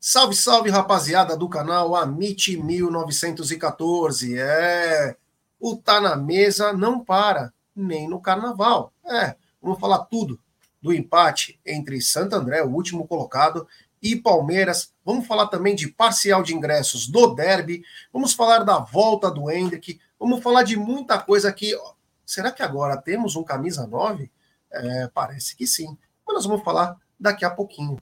Salve, salve, rapaziada do canal Amit 1914. É, o Tá na Mesa não para, nem no carnaval. É, vamos falar tudo do empate entre Santo André, o último colocado, e Palmeiras. Vamos falar também de parcial de ingressos do Derby. Vamos falar da volta do Hendrick. Vamos falar de muita coisa aqui. Será que agora temos um camisa 9? É, parece que sim. Mas nós vamos falar daqui a pouquinho.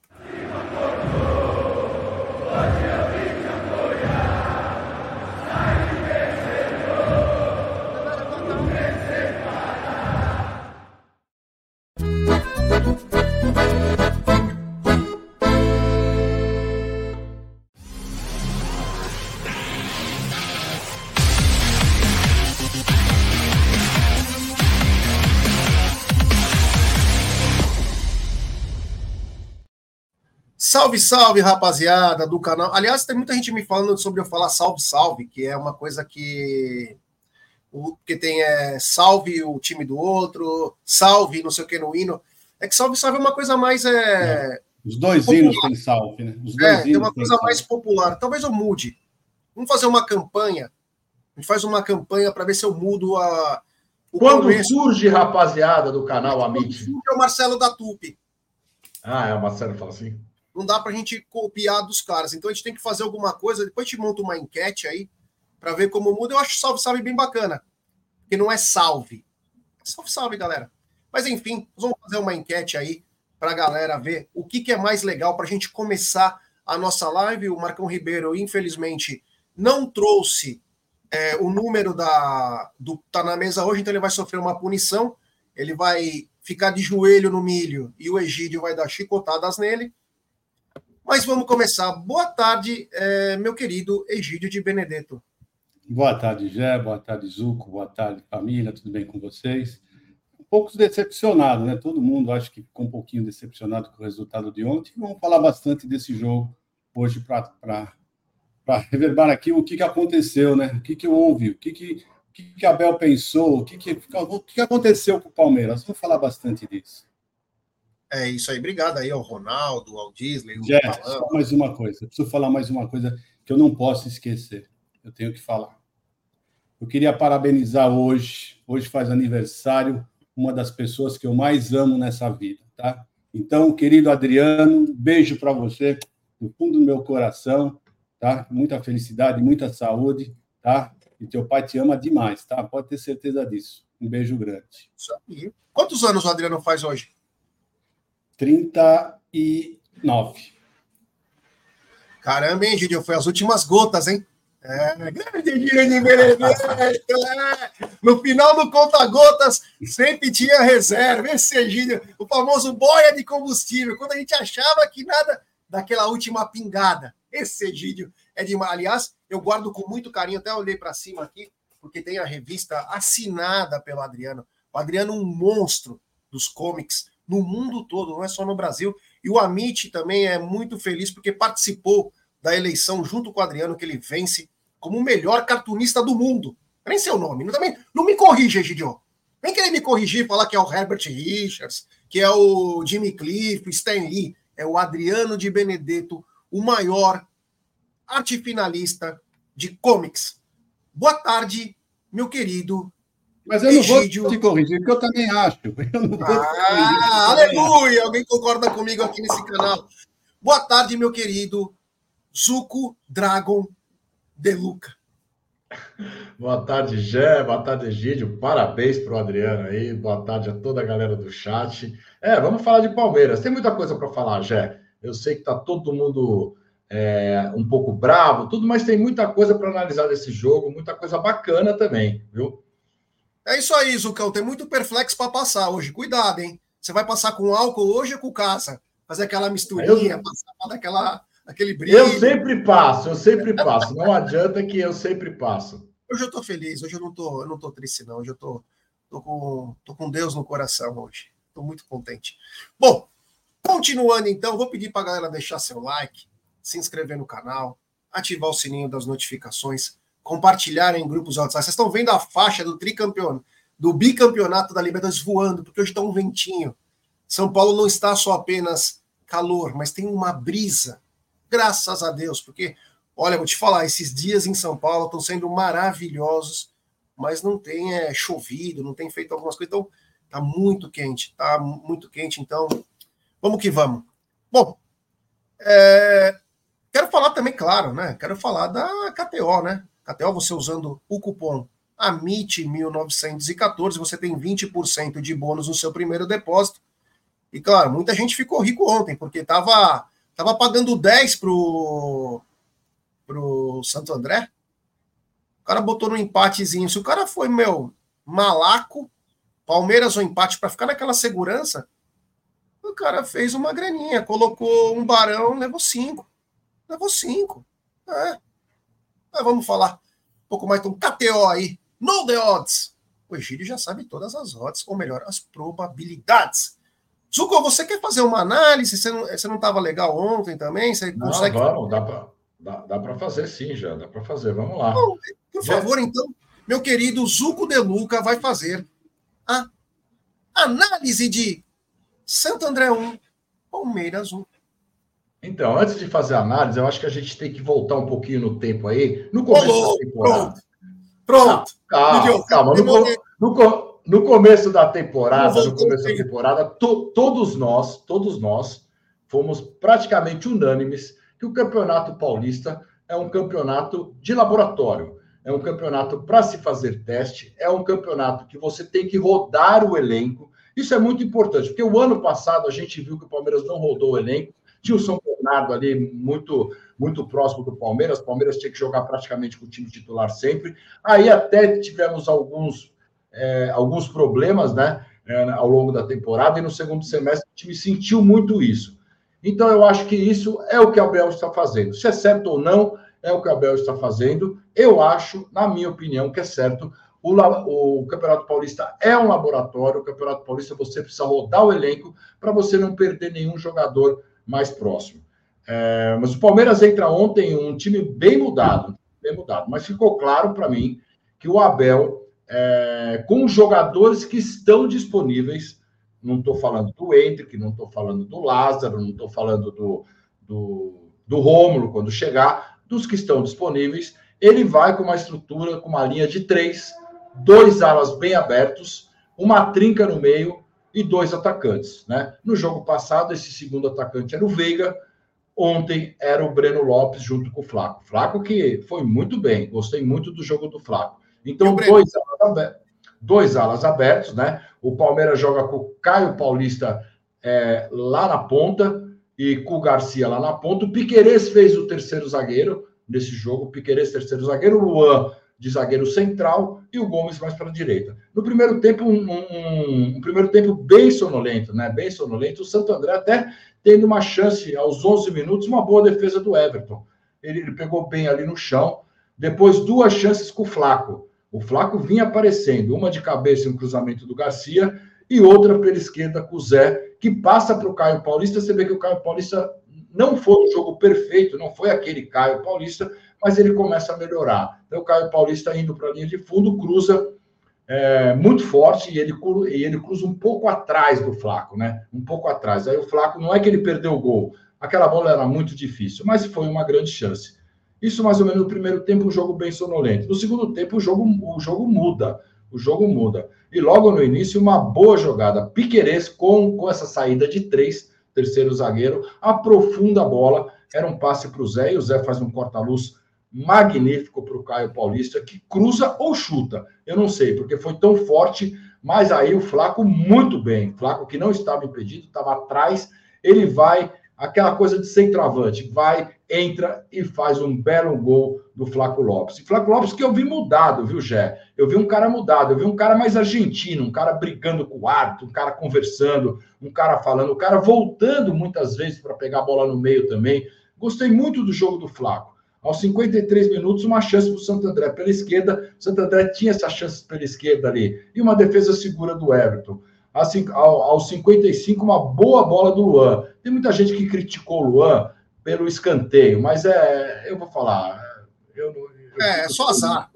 Salve, salve, rapaziada do canal. Aliás, tem muita gente me falando sobre eu falar salve, salve, que é uma coisa que o que tem é salve o time do outro, salve não sei o que no hino. É que salve, salve é uma coisa mais é, é. Os dois popular. hinos têm salve, né? Os dois é, tem uma coisa mais popular. Talvez eu mude. Vamos fazer uma campanha. A gente faz uma campanha para ver se eu mudo a. Quando começo. surge, rapaziada do canal Amit? É o Marcelo da Tupi. Ah, é, o Marcelo fala assim não dá para a gente copiar dos caras. Então a gente tem que fazer alguma coisa. Depois a gente monta uma enquete aí para ver como muda. Eu acho salve, salve bem bacana. Porque não é salve. É salve, salve, galera. Mas enfim, nós vamos fazer uma enquete aí para a galera ver o que, que é mais legal para a gente começar a nossa live. O Marcão Ribeiro, infelizmente, não trouxe é, o número da do tá na mesa hoje, então ele vai sofrer uma punição. Ele vai ficar de joelho no milho e o Egídio vai dar chicotadas nele. Mas vamos começar. Boa tarde, é, meu querido Egídio de Benedetto. Boa tarde, Gé. Boa tarde, Zuco. Boa tarde, família. Tudo bem com vocês? Um pouco decepcionado, né? Todo mundo acho que ficou um pouquinho decepcionado com o resultado de ontem. Vamos falar bastante desse jogo hoje para reverbar aqui o que, que aconteceu, né? O que, que houve, o que, que, o que, que Abel pensou, o que, que, o que aconteceu com o Palmeiras. Vamos falar bastante disso. É isso aí. Obrigado aí ao Ronaldo, ao Disney. Jé, só mais uma coisa. preciso falar mais uma coisa que eu não posso esquecer. Eu tenho que falar. Eu queria parabenizar hoje. Hoje faz aniversário uma das pessoas que eu mais amo nessa vida, tá? Então, querido Adriano, beijo para você do fundo do meu coração, tá? Muita felicidade, muita saúde, tá? E teu pai te ama demais, tá? Pode ter certeza disso. Um beijo grande. Quantos anos o Adriano faz hoje? 39. Caramba, hein, Gideon? Foi as últimas gotas, hein? É, no final do conta-gotas, sempre tinha reserva. Esse Egídio, o famoso boia de combustível, quando a gente achava que nada daquela última pingada. Esse Egídio é de Aliás, eu guardo com muito carinho, até olhei para cima aqui, porque tem a revista assinada pelo Adriano. O Adriano, um monstro dos comics, no mundo todo, não é só no Brasil. E o Amit também é muito feliz porque participou da eleição junto com o Adriano, que ele vence como o melhor cartunista do mundo. Nem seu nome. Não, também, não me corrija, Egidio. Vem querer me corrigir falar que é o Herbert Richards, que é o Jimmy Cliff, Stan Lee. É o Adriano de Benedetto, o maior arte finalista de comics. Boa tarde, meu querido mas eu não vou te corrigir, porque eu também acho. Eu ah, aleluia! Alguém concorda comigo aqui nesse canal. Boa tarde, meu querido Zuko Dragon De Luca. Boa tarde, Gé. Boa tarde, Egídio. Parabéns para o Adriano aí. Boa tarde a toda a galera do chat. É, vamos falar de Palmeiras. Tem muita coisa para falar, Gé. Eu sei que está todo mundo é, um pouco bravo, tudo, mas tem muita coisa para analisar desse jogo, muita coisa bacana também, viu? É isso aí, Zucão. Tem muito perflex para passar hoje. Cuidado, hein? Você vai passar com álcool hoje ou com casa? Fazer aquela misturinha, eu... passar daquela, aquele brilho. Eu sempre passo, eu sempre passo. Não adianta que eu sempre passo. Hoje eu tô feliz, hoje eu não tô, eu não tô triste, não. Hoje eu tô, tô, com, tô com Deus no coração hoje. Tô muito contente. Bom, continuando então, vou pedir para a galera deixar seu like, se inscrever no canal, ativar o sininho das notificações compartilhar em grupos WhatsApp. Vocês estão vendo a faixa do tricampeonato, do bicampeonato da Libertadores voando, porque hoje está um ventinho. São Paulo não está só apenas calor, mas tem uma brisa. Graças a Deus, porque, olha, vou te falar, esses dias em São Paulo estão sendo maravilhosos, mas não tem é, chovido, não tem feito algumas coisas, então tá muito quente, tá muito quente, então vamos que vamos. Bom, é, quero falar também, claro, né? Quero falar da KTO, né? KTO, você usando o cupom AMIT1914, você tem 20% de bônus no seu primeiro depósito. E claro, muita gente ficou rico ontem, porque tava, tava pagando 10 pro, pro Santo André. O cara botou no empatezinho. Se o cara foi, meu, malaco, Palmeiras ou empate para ficar naquela segurança, o cara fez uma graninha, colocou um barão, levou cinco. Levou cinco. É. Mas vamos falar um pouco mais. Então, KTO aí. No the odds. O Egílio já sabe todas as odds, ou melhor, as probabilidades. Zuko, você quer fazer uma análise? Você não estava legal ontem também? Você não, consegue... vamos, dá para dá, dá fazer sim, já, dá para fazer. Vamos lá. Bom, por favor, então, meu querido Zuko De Luca vai fazer a análise de Santo André 1, Palmeiras 1. Então, antes de fazer a análise, eu acho que a gente tem que voltar um pouquinho no tempo aí, no começo Olô, da temporada. Pronto. Calma, calma. No, no, no, começo da temporada, no começo da temporada, to, todos nós, todos nós, fomos praticamente unânimes que o Campeonato Paulista é um campeonato de laboratório. É um campeonato para se fazer teste, é um campeonato que você tem que rodar o elenco. Isso é muito importante, porque o ano passado a gente viu que o Palmeiras não rodou o elenco, tinha o São Ali muito muito próximo do Palmeiras. O Palmeiras tinha que jogar praticamente com o time titular sempre. Aí até tivemos alguns, é, alguns problemas, né? É, ao longo da temporada, e no segundo semestre o time sentiu muito isso. Então, eu acho que isso é o que o Abel está fazendo. Se é certo ou não, é o que o Abel está fazendo. Eu acho, na minha opinião, que é certo. O, o, Campeonato Paulista é um laboratório. O Campeonato Paulista você precisa rodar o elenco para você não perder nenhum jogador mais próximo. É, mas o Palmeiras entra ontem um time bem mudado, bem mudado. Mas ficou claro para mim que o Abel, é, com os jogadores que estão disponíveis, não estou falando do Hendrick, não estou falando do Lázaro, não estou falando do, do, do Rômulo quando chegar, dos que estão disponíveis, ele vai com uma estrutura, com uma linha de três, dois alas bem abertos, uma trinca no meio e dois atacantes. Né? No jogo passado, esse segundo atacante era o Veiga, Ontem era o Breno Lopes junto com o Flaco. Flaco que foi muito bem, gostei muito do jogo do Flaco. Então, dois alas, abertos, dois alas abertos, né? O Palmeiras joga com o Caio Paulista é, lá na ponta e com o Garcia lá na ponta. O Piquerez fez o terceiro zagueiro nesse jogo. O Piquerez, terceiro zagueiro. O Luan de zagueiro central e o Gomes mais para a direita. No primeiro tempo, um, um, um, primeiro tempo bem sonolento, né? Bem sonolento. O Santo André até tendo uma chance aos 11 minutos, uma boa defesa do Everton. Ele, ele pegou bem ali no chão. Depois, duas chances com o Flaco. O Flaco vinha aparecendo, uma de cabeça em um cruzamento do Garcia e outra pela esquerda com o Zé, que passa para o Caio Paulista. Você vê que o Caio Paulista não foi um jogo perfeito, não foi aquele Caio Paulista, mas ele começa a melhorar. Então, o Caio Paulista indo para a linha de fundo, cruza é, muito forte e ele, e ele cruza um pouco atrás do Flaco, né? Um pouco atrás. Aí o Flaco não é que ele perdeu o gol, aquela bola era muito difícil, mas foi uma grande chance. Isso mais ou menos no primeiro tempo, um jogo bem sonolento. No segundo tempo, o jogo, o jogo muda. O jogo muda. E logo no início, uma boa jogada. Piquerez com, com essa saída de três, terceiro zagueiro, aprofunda a bola. Era um passe para o Zé, e o Zé faz um corta-luz magnífico para o Caio Paulista, que cruza ou chuta. Eu não sei, porque foi tão forte, mas aí o Flaco muito bem. Flaco que não estava impedido, estava atrás, ele vai, aquela coisa de centroavante, vai, entra e faz um belo gol do Flaco Lopes. E Flaco Lopes que eu vi mudado, viu, Gé? Eu vi um cara mudado, eu vi um cara mais argentino, um cara brigando com o árbitro, um cara conversando, um cara falando, um cara voltando muitas vezes para pegar a bola no meio também. Gostei muito do jogo do Flaco. Aos 53 minutos, uma chance para o Santo André pela esquerda. O Santo André tinha essa chance pela esquerda ali. E uma defesa segura do Everton. Assim, aos 55, uma boa bola do Luan. Tem muita gente que criticou o Luan pelo escanteio, mas é. Eu vou falar. Eu, eu é, é só azar.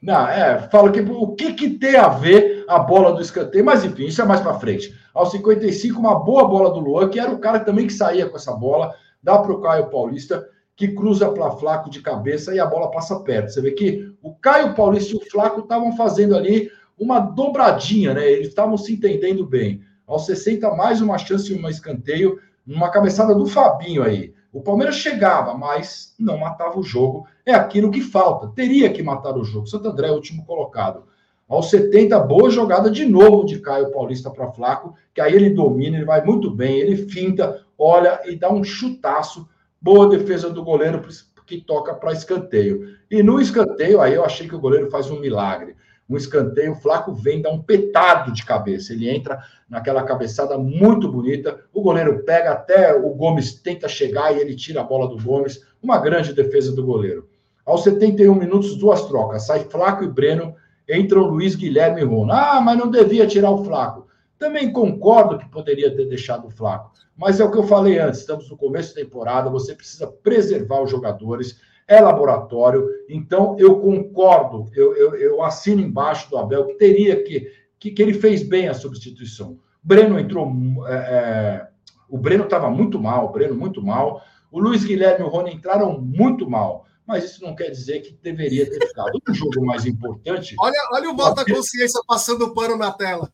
Não, é, fala que o que, que tem a ver a bola do escanteio, mas enfim, isso é mais para frente. Aos 55, uma boa bola do Luan, que era o cara também que saía com essa bola dá para o Caio Paulista, que cruza para Flaco de cabeça e a bola passa perto. Você vê que o Caio Paulista e o Flaco estavam fazendo ali uma dobradinha, né? Eles estavam se entendendo bem. Aos 60, mais uma chance de um escanteio, numa cabeçada do Fabinho aí. O Palmeiras chegava, mas não matava o jogo. É aquilo que falta. Teria que matar o jogo. Santo André é o último colocado. Aos 70, boa jogada de novo de Caio Paulista para Flaco, que aí ele domina, ele vai muito bem, ele finta, olha e dá um chutaço. Boa defesa do goleiro que toca para escanteio. E no escanteio, aí eu achei que o goleiro faz um milagre um escanteio, o Flaco vem, dá um petado de cabeça. Ele entra naquela cabeçada muito bonita. O goleiro pega até o Gomes tenta chegar e ele tira a bola do Gomes. Uma grande defesa do goleiro. Aos 71 minutos, duas trocas. Sai Flaco e Breno. Entra o Luiz Guilherme e Rona. Ah, mas não devia tirar o Flaco. Também concordo que poderia ter deixado o Flaco. Mas é o que eu falei antes, estamos no começo da temporada, você precisa preservar os jogadores é laboratório. Então, eu concordo, eu, eu, eu assino embaixo do Abel que teria que, que, que ele fez bem a substituição. Breno entrou. É, é, o Breno estava muito mal, o Breno muito mal. O Luiz Guilherme e o Rony entraram muito mal. Mas isso não quer dizer que deveria ter ficado. Um jogo mais importante. Olha, olha o voto da consciência passando pano na tela.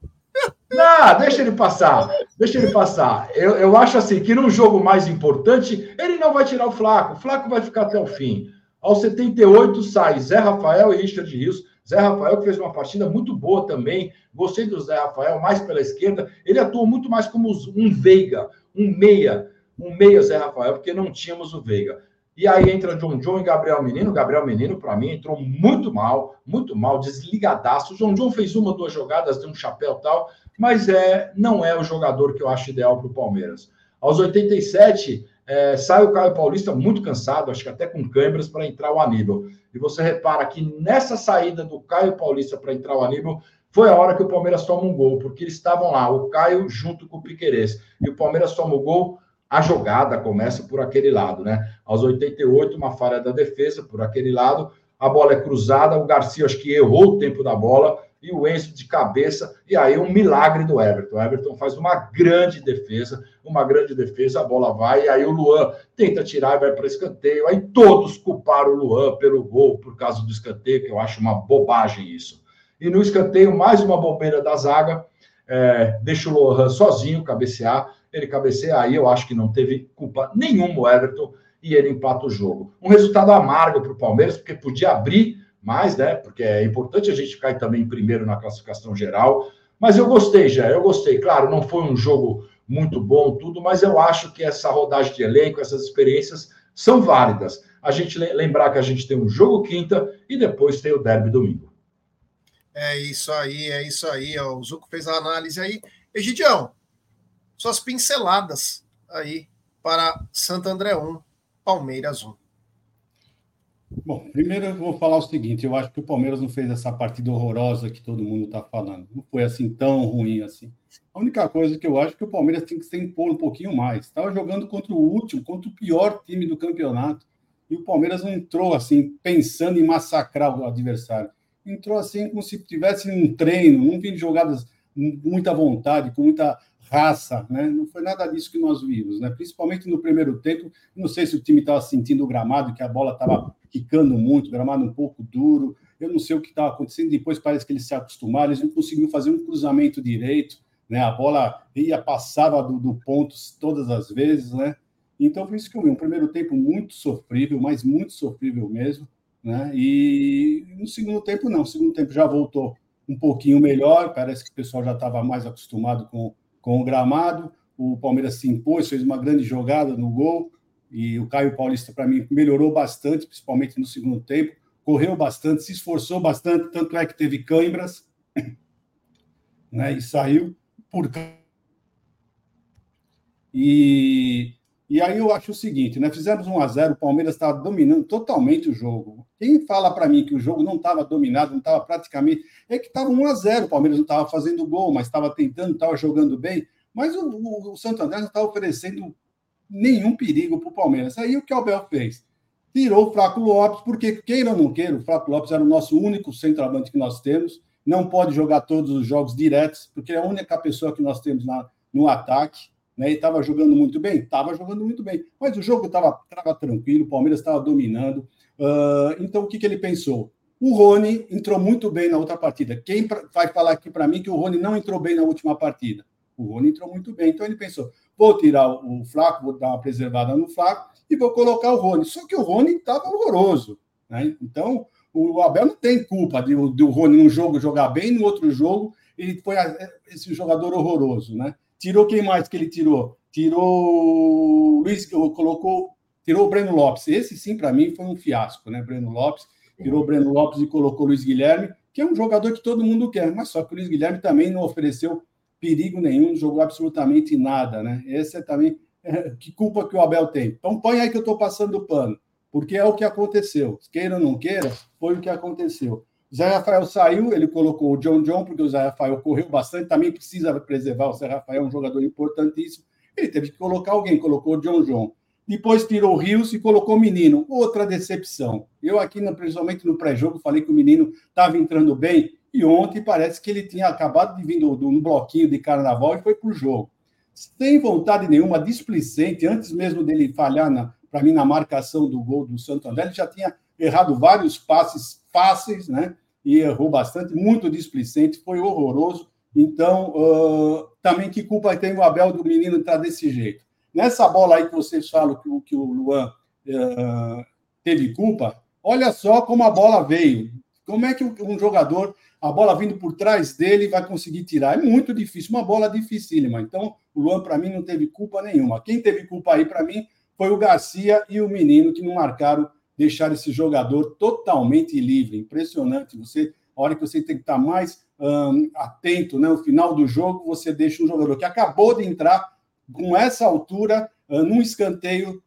Não, deixa ele passar. Deixa ele passar. Eu, eu acho assim que num jogo mais importante, ele não vai tirar o Flaco. O Flaco vai ficar até o fim. Aos 78 sai Zé Rafael e Richard Rios. Zé Rafael que fez uma partida muito boa também. Gostei do Zé Rafael, mais pela esquerda. Ele atuou muito mais como um Veiga, um meia. Um meia Zé Rafael, porque não tínhamos o Veiga. E aí entra John John e Gabriel Menino. Gabriel Menino, para mim, entrou muito mal, muito mal, desligadaço. O John John fez uma, duas jogadas, deu um chapéu tal, mas é, não é o jogador que eu acho ideal para o Palmeiras. Aos 87, é, sai o Caio Paulista muito cansado, acho que até com câimbras, para entrar o Aníbal. E você repara que nessa saída do Caio Paulista para entrar o Aníbal, foi a hora que o Palmeiras toma um gol, porque eles estavam lá, o Caio junto com o Piquerez. E o Palmeiras toma o gol a jogada começa por aquele lado, né? Aos 88, uma falha da defesa por aquele lado, a bola é cruzada, o Garcia acho que errou o tempo da bola e o Enzo de cabeça, e aí um milagre do Everton. O Everton faz uma grande defesa, uma grande defesa, a bola vai, e aí o Luan tenta tirar e vai para escanteio. Aí todos culparam o Luan pelo gol por causa do escanteio, que eu acho uma bobagem isso. E no escanteio, mais uma bobeira da zaga, é, deixa o Luan sozinho cabecear ele cabeceia aí, eu acho que não teve culpa nenhuma o Everton e ele empata o jogo. Um resultado amargo para o Palmeiras, porque podia abrir mais, né? Porque é importante a gente cair também primeiro na classificação geral. Mas eu gostei já, eu gostei. Claro, não foi um jogo muito bom, tudo, mas eu acho que essa rodagem de elenco, essas experiências são válidas. A gente lembrar que a gente tem um jogo quinta e depois tem o derby domingo. É isso aí, é isso aí. O Zuco fez a análise aí. Egidião, suas pinceladas aí para Santo André 1, Palmeiras 1. Bom, primeiro eu vou falar o seguinte: eu acho que o Palmeiras não fez essa partida horrorosa que todo mundo está falando. Não foi assim tão ruim assim. A única coisa que eu acho é que o Palmeiras tem que se impor um pouquinho mais. Estava jogando contra o último, contra o pior time do campeonato. E o Palmeiras não entrou assim, pensando em massacrar o adversário. Entrou assim como se tivesse um treino, não vindo jogadas com muita vontade, com muita raça, né? Não foi nada disso que nós vimos, né? Principalmente no primeiro tempo. Não sei se o time estava sentindo o gramado, que a bola estava quicando muito, o gramado um pouco duro. Eu não sei o que estava acontecendo. Depois parece que eles se acostumaram, eles não conseguiam fazer um cruzamento direito, né? A bola ia passava do, do ponto todas as vezes, né? Então foi isso que eu vi. Um primeiro tempo muito sofrível, mas muito sofrível mesmo, né? E no segundo tempo não. No segundo tempo já voltou um pouquinho melhor. Parece que o pessoal já estava mais acostumado com com o gramado. O Palmeiras se impôs, fez uma grande jogada no gol. E o Caio Paulista, para mim, melhorou bastante, principalmente no segundo tempo. Correu bastante, se esforçou bastante, tanto é que teve câimbras né, e saiu por. E, e aí eu acho o seguinte: né, fizemos 1 a 0 o Palmeiras estava dominando totalmente o jogo. Quem fala para mim que o jogo não estava dominado, não estava praticamente. É que estava 1 a 0 o Palmeiras não estava fazendo gol, mas estava tentando, estava jogando bem. Mas o, o, o Santo André não estava oferecendo nenhum perigo para o Palmeiras. Aí o que o Abel fez? Tirou o Flaco Lopes, porque queira ou não queira, o Flaco Lopes era o nosso único centroavante que nós temos. Não pode jogar todos os jogos diretos, porque é a única pessoa que nós temos na, no ataque. Né? E estava jogando muito bem? Estava jogando muito bem. Mas o jogo estava tranquilo, o Palmeiras estava dominando. Uh, então, o que, que ele pensou? O Rony entrou muito bem na outra partida. Quem vai falar aqui para mim que o Rony não entrou bem na última partida? O Rony entrou muito bem. Então, ele pensou: vou tirar o Flaco, vou dar uma preservada no Flaco e vou colocar o Rony. Só que o Rony estava horroroso. Né? Então, o Abel não tem culpa de, de o Rony num jogo jogar bem, no outro jogo ele foi esse jogador horroroso, né? Tirou quem mais que ele tirou? Tirou Luiz, colocou, tirou o Breno Lopes. Esse sim, para mim, foi um fiasco, né? Breno Lopes, tirou o Breno Lopes e colocou o Luiz Guilherme, que é um jogador que todo mundo quer, mas só que o Luiz Guilherme também não ofereceu perigo nenhum, jogou absolutamente nada, né? Esse é também é, que culpa que o Abel tem. Então põe aí que eu estou passando o pano, porque é o que aconteceu. Queira ou não queira, foi o que aconteceu. Zé Rafael saiu, ele colocou o John John, porque o Zé Rafael correu bastante, também precisa preservar o Zé Rafael, é um jogador importantíssimo. Ele teve que colocar alguém, colocou o John John. Depois tirou o Rios e colocou o menino. Outra decepção. Eu aqui, principalmente no pré-jogo, falei que o menino estava entrando bem, e ontem parece que ele tinha acabado de vir de um bloquinho de carnaval e foi para o jogo. Sem vontade nenhuma, displicente, antes mesmo dele falhar, para mim, na marcação do gol do Santo André, ele já tinha errado vários passes fáceis, né? E errou bastante, muito displicente, foi horroroso. Então, uh, também que culpa tem o Abel do menino estar desse jeito? Nessa bola aí que vocês falam que, que o Luan uh, teve culpa, olha só como a bola veio. Como é que um jogador, a bola vindo por trás dele, vai conseguir tirar? É muito difícil, uma bola dificílima. Então, o Luan, para mim, não teve culpa nenhuma. Quem teve culpa aí, para mim, foi o Garcia e o menino que não marcaram deixar esse jogador totalmente livre. Impressionante. Você, a hora que você tem que estar mais atento, né? No final do jogo, você deixa um jogador que acabou de entrar com essa altura, um, num escanteio,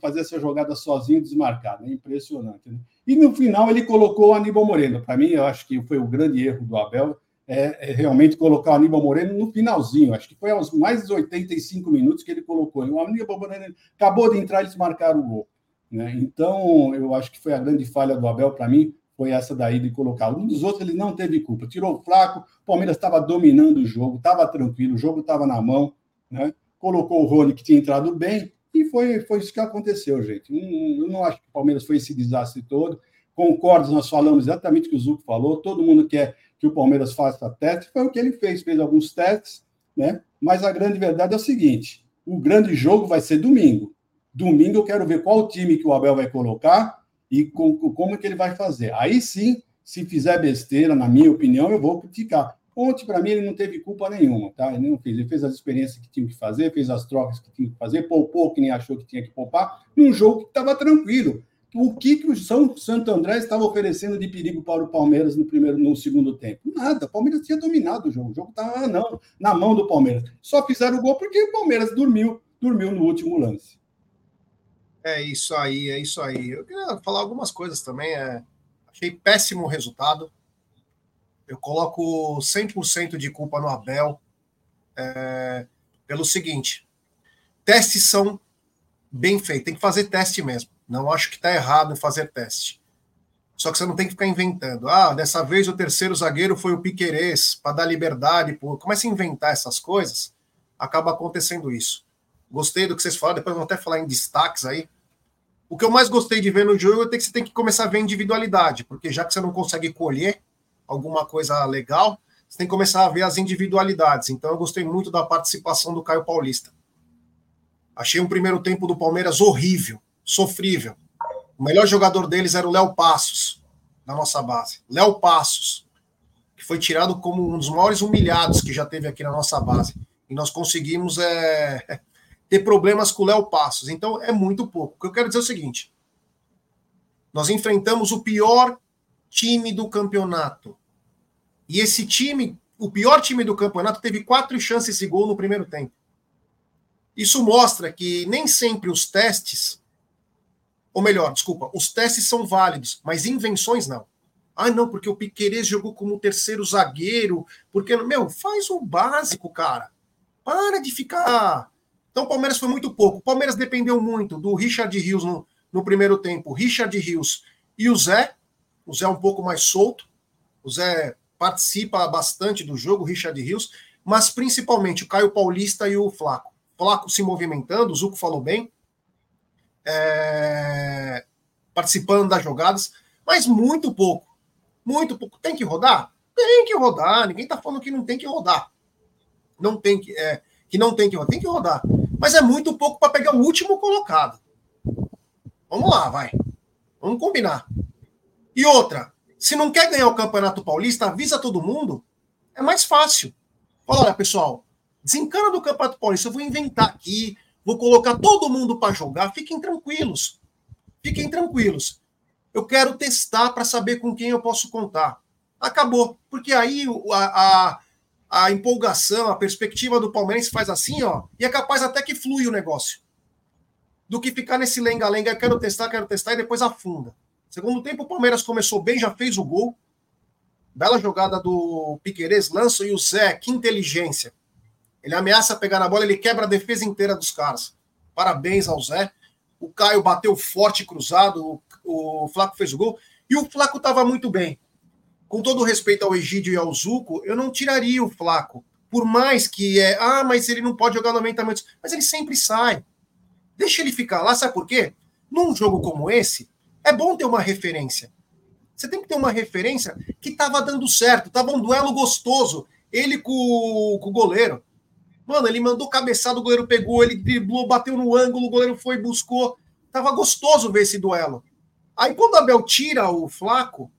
fazer essa jogada sozinho, desmarcado. É impressionante. Né? E no final ele colocou o Aníbal Moreno. Para mim, eu acho que foi o grande erro do Abel. É, é, realmente colocar o Aníbal Moreno no finalzinho. Acho que foi aos mais de 85 minutos que ele colocou. O Aníbal Moreno acabou de entrar e eles marcaram o gol. Né? Então, eu acho que foi a grande falha do Abel para mim, foi essa daí de colocar. Um dos outros ele não teve culpa. Tirou o flaco, o Palmeiras estava dominando o jogo, estava tranquilo, o jogo estava na mão, né? colocou o Rony, que tinha entrado bem, e foi, foi isso que aconteceu, gente. eu não acho que o Palmeiras foi esse desastre todo. Concordo, nós falamos exatamente o que o Zuco falou, todo mundo quer que o Palmeiras faça teste, foi o que ele fez, fez alguns testes, né? Mas a grande verdade é o seguinte: o grande jogo vai ser domingo. Domingo eu quero ver qual time que o Abel vai colocar e com, como é que ele vai fazer. Aí sim, se fizer besteira, na minha opinião, eu vou criticar. Ontem, para mim, ele não teve culpa nenhuma, tá? Ele não fez. Ele fez as experiências que tinha que fazer, fez as trocas que tinha que fazer, poupou que nem achou que tinha que poupar, num jogo que estava tranquilo. O que, que o São Santo André estava oferecendo de perigo para o Palmeiras no primeiro, no segundo tempo? Nada. O Palmeiras tinha dominado o jogo. O jogo estava não, na mão do Palmeiras. Só fizeram o gol porque o Palmeiras dormiu, dormiu no último lance. É isso aí, é isso aí. Eu queria falar algumas coisas também. É... Achei péssimo o resultado. Eu coloco 100% de culpa no Abel é... pelo seguinte: testes são bem feitos, tem que fazer teste mesmo. Não acho que está errado em fazer teste. Só que você não tem que ficar inventando. Ah, dessa vez o terceiro zagueiro foi o Piquerez, para dar liberdade. Por... Começa a inventar essas coisas, acaba acontecendo isso. Gostei do que vocês falaram, depois vamos até falar em destaques aí. O que eu mais gostei de ver no jogo é que você tem que começar a ver individualidade, porque já que você não consegue colher alguma coisa legal, você tem que começar a ver as individualidades. Então eu gostei muito da participação do Caio Paulista. Achei um primeiro tempo do Palmeiras horrível, sofrível. O melhor jogador deles era o Léo Passos, na nossa base. Léo Passos, que foi tirado como um dos maiores humilhados que já teve aqui na nossa base. E nós conseguimos é, ter problemas com o Léo Passos. Então é muito pouco. O que eu quero dizer é o seguinte: nós enfrentamos o pior time do campeonato. E esse time, o pior time do campeonato, teve quatro chances de gol no primeiro tempo. Isso mostra que nem sempre os testes, ou melhor, desculpa, os testes são válidos, mas invenções não. Ah, não, porque o Piquerez jogou como terceiro zagueiro, porque meu, faz o básico, cara. Para de ficar então o Palmeiras foi muito pouco. O Palmeiras dependeu muito do Richard Rios no, no primeiro tempo. Richard Rios e o Zé. O Zé é um pouco mais solto. O Zé participa bastante do jogo, o Richard Rios, mas principalmente o Caio Paulista e o Flaco. Flaco se movimentando, o Zuco falou bem, é, participando das jogadas, mas muito pouco. Muito pouco. Tem que rodar? Tem que rodar. Ninguém está falando que não tem que rodar. Não tem que, é, que não tem que rodar. Tem que rodar. Mas é muito pouco para pegar o último colocado. Vamos lá, vai. Vamos combinar. E outra, se não quer ganhar o Campeonato Paulista, avisa todo mundo. É mais fácil. Olha, pessoal, desencana do Campeonato Paulista. Eu vou inventar aqui, vou colocar todo mundo para jogar. Fiquem tranquilos. Fiquem tranquilos. Eu quero testar para saber com quem eu posso contar. Acabou. Porque aí a, a, a empolgação, a perspectiva do Palmeirense faz assim, ó, e é capaz até que flui o negócio. Do que ficar nesse lenga-lenga, quero testar, quero testar, e depois afunda. Segundo tempo, o Palmeiras começou bem, já fez o gol. Bela jogada do Piquerez, lança e o Zé, que inteligência. Ele ameaça pegar na bola, ele quebra a defesa inteira dos caras. Parabéns ao Zé. O Caio bateu forte cruzado, o, o Flaco fez o gol. E o Flaco estava muito bem. Com todo respeito ao Egídio e ao Zuco, eu não tiraria o Flaco. Por mais que é, ah, mas ele não pode jogar 90 minutos. Mas ele sempre sai. Deixa ele ficar lá, sabe por quê? Num jogo como esse, é bom ter uma referência. Você tem que ter uma referência que estava dando certo, estava um duelo gostoso. Ele com, com o goleiro. Mano, ele mandou cabeçada, o goleiro pegou, ele driblou, bateu no ângulo, o goleiro foi, buscou. Tava gostoso ver esse duelo. Aí quando o Abel tira o Flaco,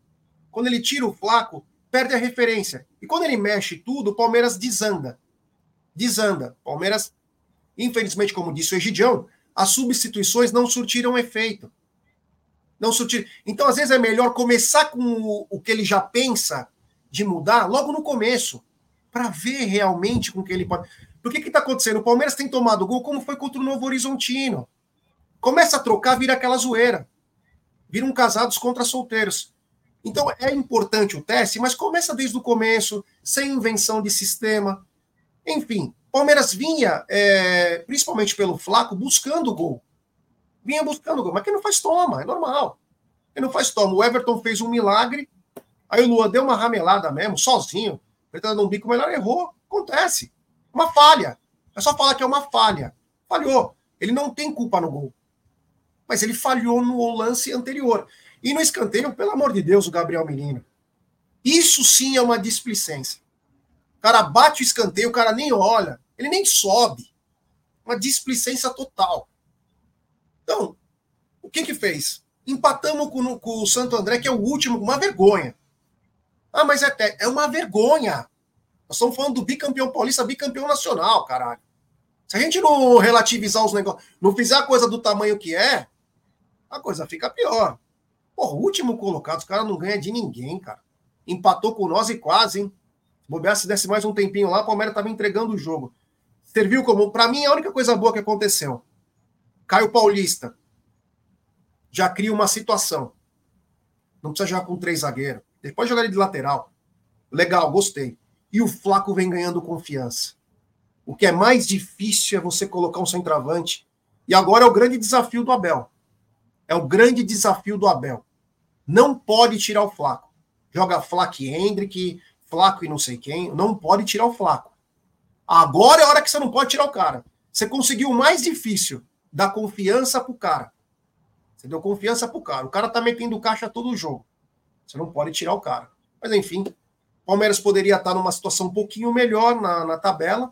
quando ele tira o Flaco, perde a referência. E quando ele mexe tudo, o Palmeiras desanda. Desanda. Palmeiras, infelizmente, como disse o Egidião, as substituições não surtiram efeito. Não surtiram. Então, às vezes, é melhor começar com o, o que ele já pensa de mudar logo no começo, para ver realmente com que ele pode. Por que está acontecendo? O Palmeiras tem tomado gol como foi contra o Novo Horizontino. Começa a trocar, vira aquela zoeira. Viram casados contra solteiros. Então é importante o teste, mas começa desde o começo, sem invenção de sistema. Enfim, Palmeiras vinha, é, principalmente pelo Flaco, buscando o gol. Vinha buscando o gol, mas quem não faz toma, é normal. Quem não faz toma. O Everton fez um milagre, aí o Luan deu uma ramelada mesmo, sozinho, tentando um bico melhor, errou. Acontece. Uma falha. É só falar que é uma falha. Falhou. Ele não tem culpa no gol. Mas ele falhou no lance anterior. E no escanteio, pelo amor de Deus, o Gabriel Menino. Isso sim é uma displicência. O cara bate o escanteio, o cara nem olha, ele nem sobe. Uma displicência total. Então, o que que fez? Empatamos com, com o Santo André, que é o último, uma vergonha. Ah, mas é, é uma vergonha. Nós estamos falando do bicampeão paulista, bicampeão nacional, caralho. Se a gente não relativizar os negócios, não fizer a coisa do tamanho que é, a coisa fica pior. Porra, último colocado, os caras não ganham de ninguém, cara. Empatou com nós e quase, hein? Bobear, se desse mais um tempinho lá, o Palmeiras estava entregando o jogo. Serviu como. Para mim, a única coisa boa que aconteceu. Caio Paulista já cria uma situação. Não precisa jogar com três zagueiros. Depois jogar ele de lateral. Legal, gostei e o Flaco vem ganhando confiança. O que é mais difícil é você colocar um centroavante. E agora é o grande desafio do Abel. É o grande desafio do Abel. Não pode tirar o Flaco. Joga Flaco e Hendrick, Flaco e não sei quem. Não pode tirar o Flaco. Agora é a hora que você não pode tirar o cara. Você conseguiu o mais difícil, dar confiança pro cara. Você deu confiança pro cara. O cara tá metendo caixa todo o jogo. Você não pode tirar o cara. Mas enfim, Palmeiras poderia estar numa situação um pouquinho melhor na, na tabela,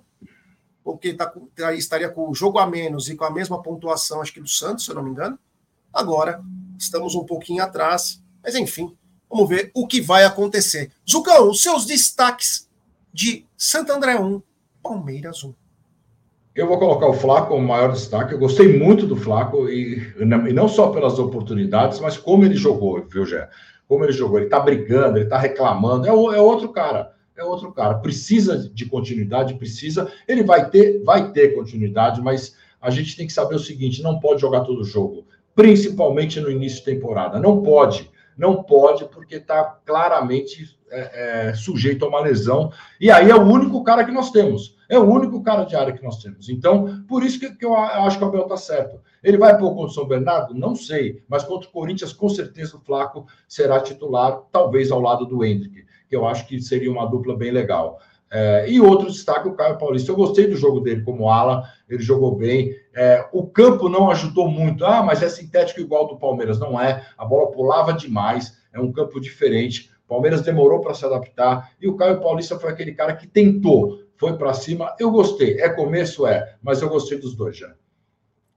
porque tá, tá, estaria com o jogo a menos e com a mesma pontuação, acho que do Santos, se eu não me engano. Agora, estamos um pouquinho atrás, mas enfim, vamos ver o que vai acontecer. Zucão, os seus destaques de Santo André 1, Palmeiras 1. Eu vou colocar o Flaco como maior destaque. Eu gostei muito do Flaco e, e não só pelas oportunidades, mas como ele jogou, viu, Gé? como ele jogou, ele está brigando, ele está reclamando, é, é outro cara, é outro cara. Precisa de continuidade, precisa. Ele vai ter, vai ter continuidade, mas a gente tem que saber o seguinte: não pode jogar todo jogo, principalmente no início de temporada. Não pode, não pode, porque está claramente é, é, sujeito a uma lesão. E aí é o único cara que nós temos. É o único cara de área que nós temos. Então, por isso que, que eu acho que o Abel está certo. Ele vai pôr contra o São Bernardo? Não sei. Mas contra o Corinthians, com certeza o Flaco será titular, talvez ao lado do Hendrick, que eu acho que seria uma dupla bem legal. É, e outro destaque, o Caio Paulista. Eu gostei do jogo dele como ala, ele jogou bem. É, o campo não ajudou muito. Ah, mas é sintético igual do Palmeiras. Não é. A bola pulava demais, é um campo diferente. O Palmeiras demorou para se adaptar. E o Caio Paulista foi aquele cara que tentou, foi para cima. Eu gostei. É começo? É, mas eu gostei dos dois já.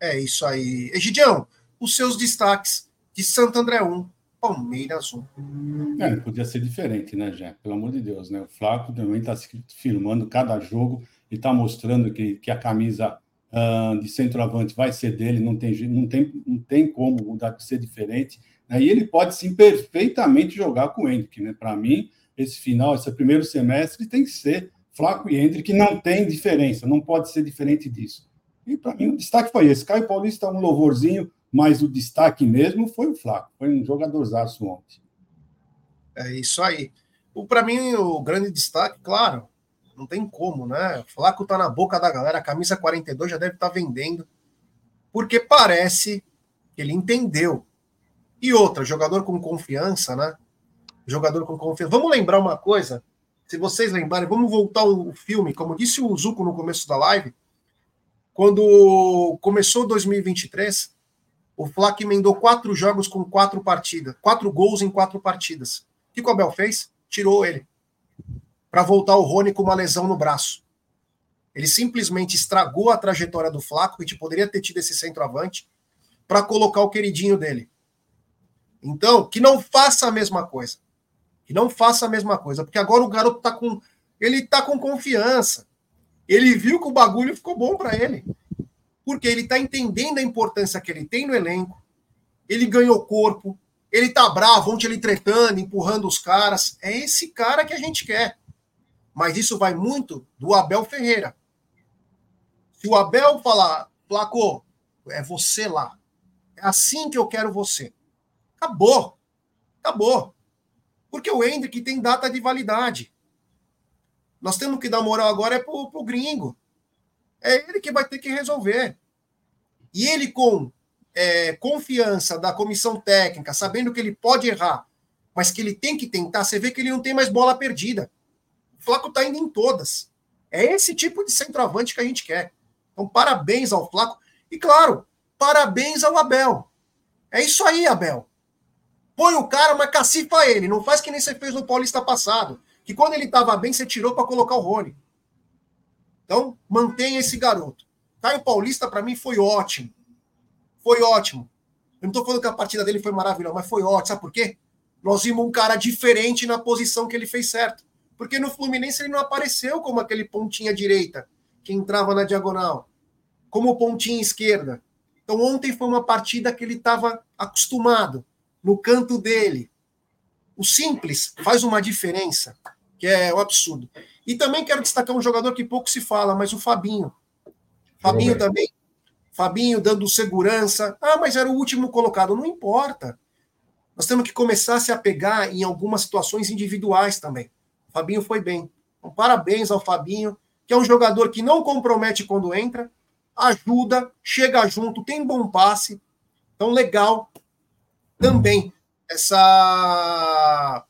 É isso aí. Egidião, os seus destaques de Santo André 1, Palmeiras 1. É, podia ser diferente, né, Jé? Pelo amor de Deus, né? O Flaco também está filmando cada jogo e está mostrando que, que a camisa uh, de centroavante vai ser dele, não tem, não tem, não tem como mudar de ser diferente. Né? E ele pode sim perfeitamente jogar com o Hendrick, né? Para mim, esse final, esse primeiro semestre tem que ser Flaco e Hendrick, não tem diferença, não pode ser diferente disso. E para mim o destaque foi esse. Caio Paulista, um louvorzinho, mas o destaque mesmo foi o Flaco, foi um jogadorzaço ontem. É isso aí. Para mim, o grande destaque, claro, não tem como, né? Flaco tá na boca da galera, a camisa 42 já deve estar tá vendendo, porque parece que ele entendeu. E outra, jogador com confiança, né? Jogador com confiança. Vamos lembrar uma coisa, se vocês lembrarem, vamos voltar o filme, como disse o Zuco no começo da live, quando começou 2023, o Flaco emendou quatro jogos com quatro partidas, quatro gols em quatro partidas. O que o Abel fez? Tirou ele para voltar o Rony com uma lesão no braço. Ele simplesmente estragou a trajetória do Flaco, que poderia ter tido esse centroavante, para colocar o queridinho dele. Então, que não faça a mesma coisa. Que não faça a mesma coisa, porque agora o garoto tá com ele tá com confiança. Ele viu que o bagulho ficou bom para ele porque ele está entendendo a importância que ele tem no elenco, ele ganhou corpo, ele tá bravo, ontem ele tretando, empurrando os caras. É esse cara que a gente quer. Mas isso vai muito do Abel Ferreira. Se o Abel falar, Placô, é você lá. É assim que eu quero você. Acabou. Acabou. Porque o Hendrick tem data de validade. Nós temos que dar moral agora é pro, gringo. É ele que vai ter que resolver. E ele, com é, confiança da comissão técnica, sabendo que ele pode errar, mas que ele tem que tentar, você vê que ele não tem mais bola perdida. Flaco está indo em todas. É esse tipo de centroavante que a gente quer. Então, parabéns ao Flaco. E, claro, parabéns ao Abel. É isso aí, Abel. Põe o cara, mas cacifa ele. Não faz que nem você fez no Paulista passado. Que quando ele estava bem, você tirou para colocar o Rony. Então, mantenha esse garoto. Caio Paulista, para mim, foi ótimo. Foi ótimo. Eu não estou falando que a partida dele foi maravilhosa, mas foi ótimo. Sabe por quê? Nós vimos um cara diferente na posição que ele fez certo. Porque no Fluminense ele não apareceu como aquele pontinha direita que entrava na diagonal, como pontinha esquerda. Então ontem foi uma partida que ele estava acostumado, no canto dele. O simples faz uma diferença, que é o absurdo. E também quero destacar um jogador que pouco se fala, mas o Fabinho. Fabinho também. Fabinho dando segurança. Ah, mas era o último colocado. Não importa. Nós temos que começar a se apegar em algumas situações individuais também. O Fabinho foi bem. Então, parabéns ao Fabinho, que é um jogador que não compromete quando entra, ajuda, chega junto, tem bom passe. Então, legal também essa,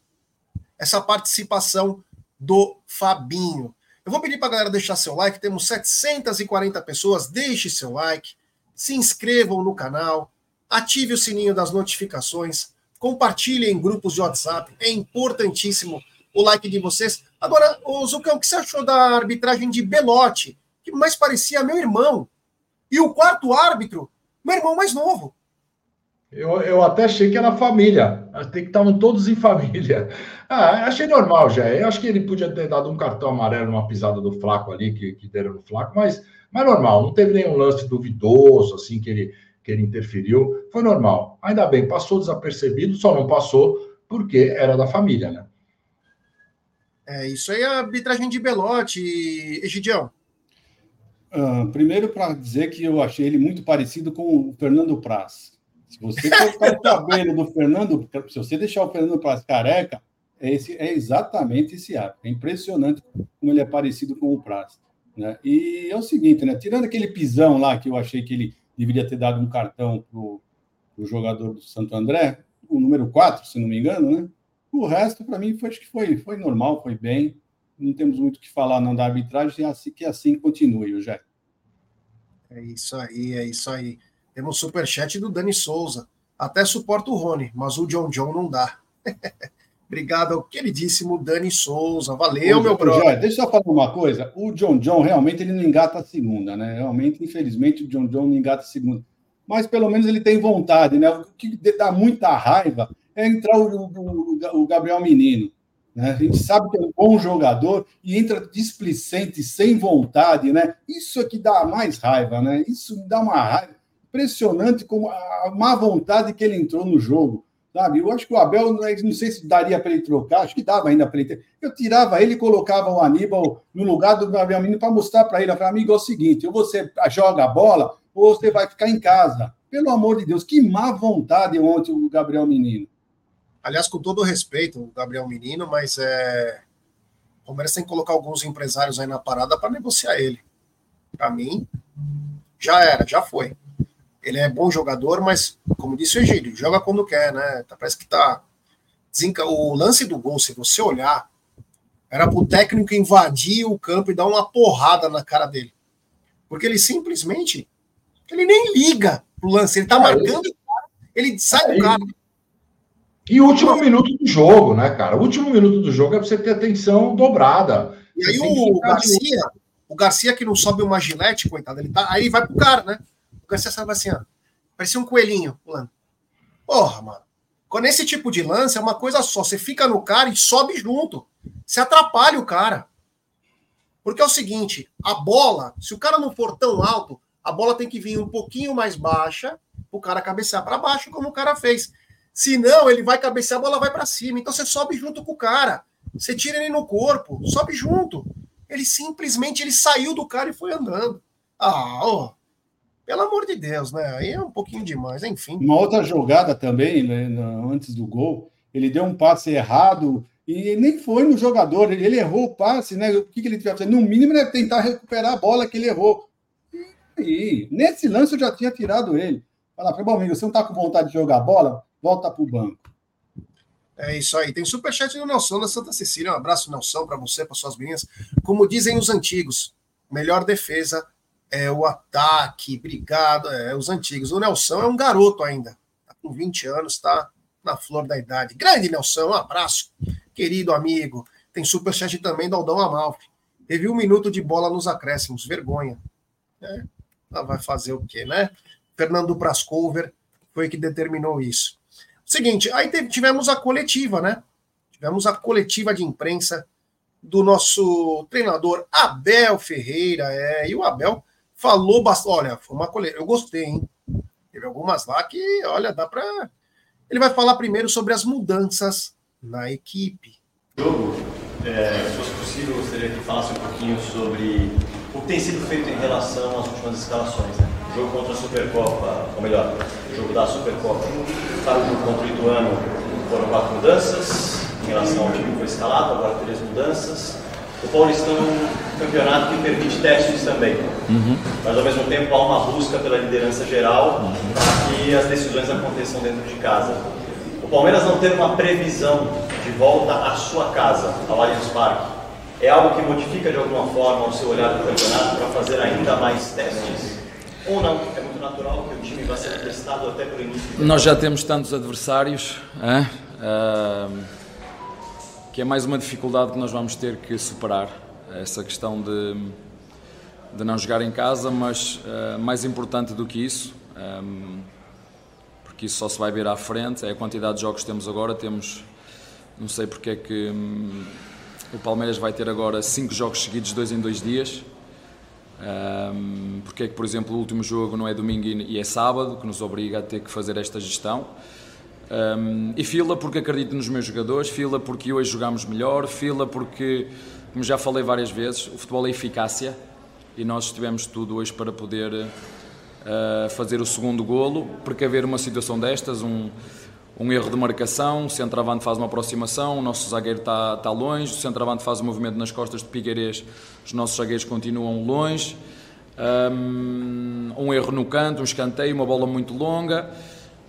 essa participação do Fabinho. Eu vou pedir para a galera deixar seu like, temos 740 pessoas, deixe seu like, se inscrevam no canal, ative o sininho das notificações, compartilhe em grupos de WhatsApp, é importantíssimo o like de vocês. Agora, o Zucão, o que você achou da arbitragem de Belotti, que mais parecia meu irmão? E o quarto árbitro, meu irmão mais novo. Eu, eu até achei que era família. Tem que estavam todos em família. Ah, achei normal já. Eu acho que ele podia ter dado um cartão amarelo numa pisada do Flaco ali, que, que deram no Flaco, mas, mas normal. Não teve nenhum lance duvidoso, assim, que ele, que ele interferiu. Foi normal. Ainda bem, passou desapercebido, só não passou porque era da família, né? É, isso aí é a arbitragem de Belote, Egidião. Uh, primeiro, para dizer que eu achei ele muito parecido com o Fernando Praz. Se você cortar o cabelo do Fernando, se você deixar o Fernando Praz careca, é, esse, é exatamente esse hábito. É impressionante como ele é parecido com o Praz. Né? E é o seguinte, né? Tirando aquele pisão lá que eu achei que ele deveria ter dado um cartão para o jogador do Santo André, o número 4, se não me engano, né? O resto, para mim, foi, acho que foi, foi normal, foi bem. não temos muito o que falar não da arbitragem, assim, que assim continue, já. É isso aí, é isso aí. Temos superchat do Dani Souza. Até suporta o Rony, mas o John John não dá. Obrigado ao queridíssimo Dani Souza. Valeu, meu brother. deixa eu falar uma coisa. O John John realmente ele não engata a segunda, né? Realmente, infelizmente, o John John não engata a segunda. Mas pelo menos ele tem vontade, né? O que dá muita raiva é entrar o, o, o Gabriel Menino. Né? A gente sabe que é um bom jogador e entra displicente, sem vontade, né? Isso é que dá mais raiva, né? Isso me dá uma raiva impressionante como a má vontade que ele entrou no jogo. Sabe? Eu acho que o Abel, não sei se daria para ele trocar, acho que dava ainda para ele. Eu tirava ele e colocava o Aníbal no lugar do Gabriel Menino para mostrar para ele. Falei, amigo, é o seguinte: ou você joga a bola ou você vai ficar em casa. Pelo amor de Deus, que má vontade ontem o Gabriel Menino. Aliás, com todo o respeito, o Gabriel Menino, mas é... o Palmeiras tem que colocar alguns empresários aí na parada para negociar ele. Para mim, já era, já foi. Ele é bom jogador, mas, como disse o Egílio, joga quando quer, né? Tá, parece que tá. O lance do gol, se você olhar, era pro técnico invadir o campo e dar uma porrada na cara dele. Porque ele simplesmente. Ele nem liga pro lance. Ele tá é marcando, ele, ele sai é do cara. E o último minuto do jogo, né, cara? O último minuto do jogo é pra você ter atenção dobrada. E aí o Garcia, o Garcia que não sobe uma gilete, coitado, ele tá. Aí vai pro cara, né? Garcia estava assim, ó. Parecia um coelhinho pulando. Porra, mano. Quando esse tipo de lance é uma coisa só. Você fica no cara e sobe junto. Você atrapalha o cara. Porque é o seguinte: a bola, se o cara não for tão alto, a bola tem que vir um pouquinho mais baixa, o cara cabecear para baixo, como o cara fez. Se não, ele vai cabecear, a bola vai para cima. Então você sobe junto com o cara. Você tira ele no corpo, sobe junto. Ele simplesmente ele saiu do cara e foi andando. Ah. Pelo amor de Deus, né? Aí é um pouquinho demais, enfim. Uma outra jogada também, né, antes do gol, ele deu um passe errado e nem foi no jogador, ele errou o passe, né? O que, que ele tiver fazer? No mínimo, é tentar recuperar a bola que ele errou. E nesse lance eu já tinha tirado ele. Falar, bom, amigo, você não tá com vontade de jogar bola? Volta pro banco. É isso aí. Tem superchat do Nelson da Santa Cecília. Um abraço, Nelson, para você, para suas meninas. Como dizem os antigos, melhor defesa é, o ataque, brigado, é, os antigos. O Nelson é um garoto ainda, tá com 20 anos, tá na flor da idade. Grande Nelson, um abraço, querido amigo. Tem superchat também do Aldão Amalfi. Teve um minuto de bola nos acréscimos, vergonha. É, vai fazer o quê, né? Fernando Prascover foi que determinou isso. Seguinte, aí tivemos a coletiva, né? Tivemos a coletiva de imprensa do nosso treinador Abel Ferreira, é, e o Abel falou bastante. Olha, foi uma colheita. Eu gostei, hein? Teve algumas lá que, olha, dá para. Ele vai falar primeiro sobre as mudanças na equipe. Jogo, é, se fosse possível, eu gostaria que falasse um pouquinho sobre o que tem sido feito em relação às últimas escalações. Né? O jogo contra a Supercopa, ou melhor, o jogo da Supercopa, para o jogo contra o Ituano foram quatro mudanças em relação ao time que foi escalado, agora três mudanças. O Paulistão é um campeonato que permite testes também. Uhum. Mas ao mesmo tempo há uma busca pela liderança geral uhum. para que as decisões aconteçam dentro de casa. O Palmeiras não ter uma previsão de volta à sua casa, ao Allianz Parque, é algo que modifica de alguma forma o seu olhar para o campeonato para fazer ainda mais testes? Ou não? É muito natural que o time vá ser testado até por início. Nós já temos tantos adversários. Uh que é mais uma dificuldade que nós vamos ter que superar, essa questão de, de não jogar em casa, mas uh, mais importante do que isso, um, porque isso só se vai ver à frente, é a quantidade de jogos que temos agora, temos, não sei porque é que um, o Palmeiras vai ter agora cinco jogos seguidos, dois em dois dias, um, porque é que, por exemplo, o último jogo não é domingo e é sábado, que nos obriga a ter que fazer esta gestão. Um, e fila porque acredito nos meus jogadores, fila porque hoje jogamos melhor, fila porque, como já falei várias vezes, o futebol é eficácia e nós tivemos tudo hoje para poder uh, fazer o segundo golo, precaver uma situação destas, um, um erro de marcação, o centroavante faz uma aproximação, o nosso zagueiro está, está longe, o centroavante faz um movimento nas costas de Pigueires, os nossos zagueiros continuam longe, um, um erro no canto, um escanteio, uma bola muito longa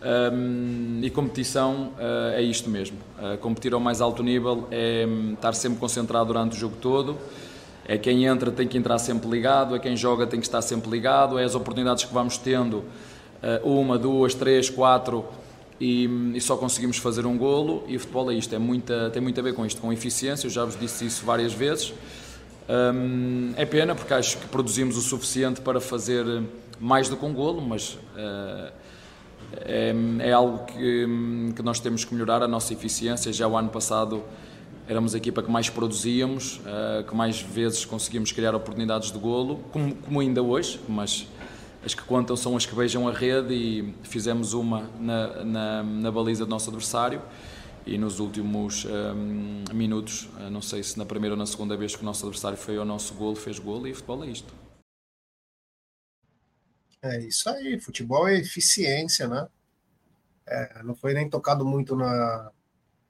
Um, e competição uh, é isto mesmo. Uh, competir ao mais alto nível é um, estar sempre concentrado durante o jogo todo. É quem entra tem que entrar sempre ligado, é quem joga tem que estar sempre ligado, é as oportunidades que vamos tendo, uh, uma, duas, três, quatro, e, e, só conseguimos fazer um golo. E o futebol é isto, é muita, tem muito a ver com isto, com eficiência. Eu já vos disse isso várias vezes. Um, é pena porque acho que produzimos o suficiente para fazer mais do que um golo, mas é, é algo que, que, nós temos que melhorar a nossa eficiência. Já o ano passado éramos a equipa que mais produzíamos, uh, que mais vezes conseguimos criar oportunidades de golo, como, ainda hoje, mas as que contam são as que beijam a rede e fizemos uma na, na, na baliza do nosso adversário e nos últimos um, eh, minutos, eh, não sei se na primeira ou na segunda vez que o nosso adversário foi ao nosso golo, fez golo e futebol é isto. É isso aí, futebol é eficiência, né? É, não foi nem tocado muito na,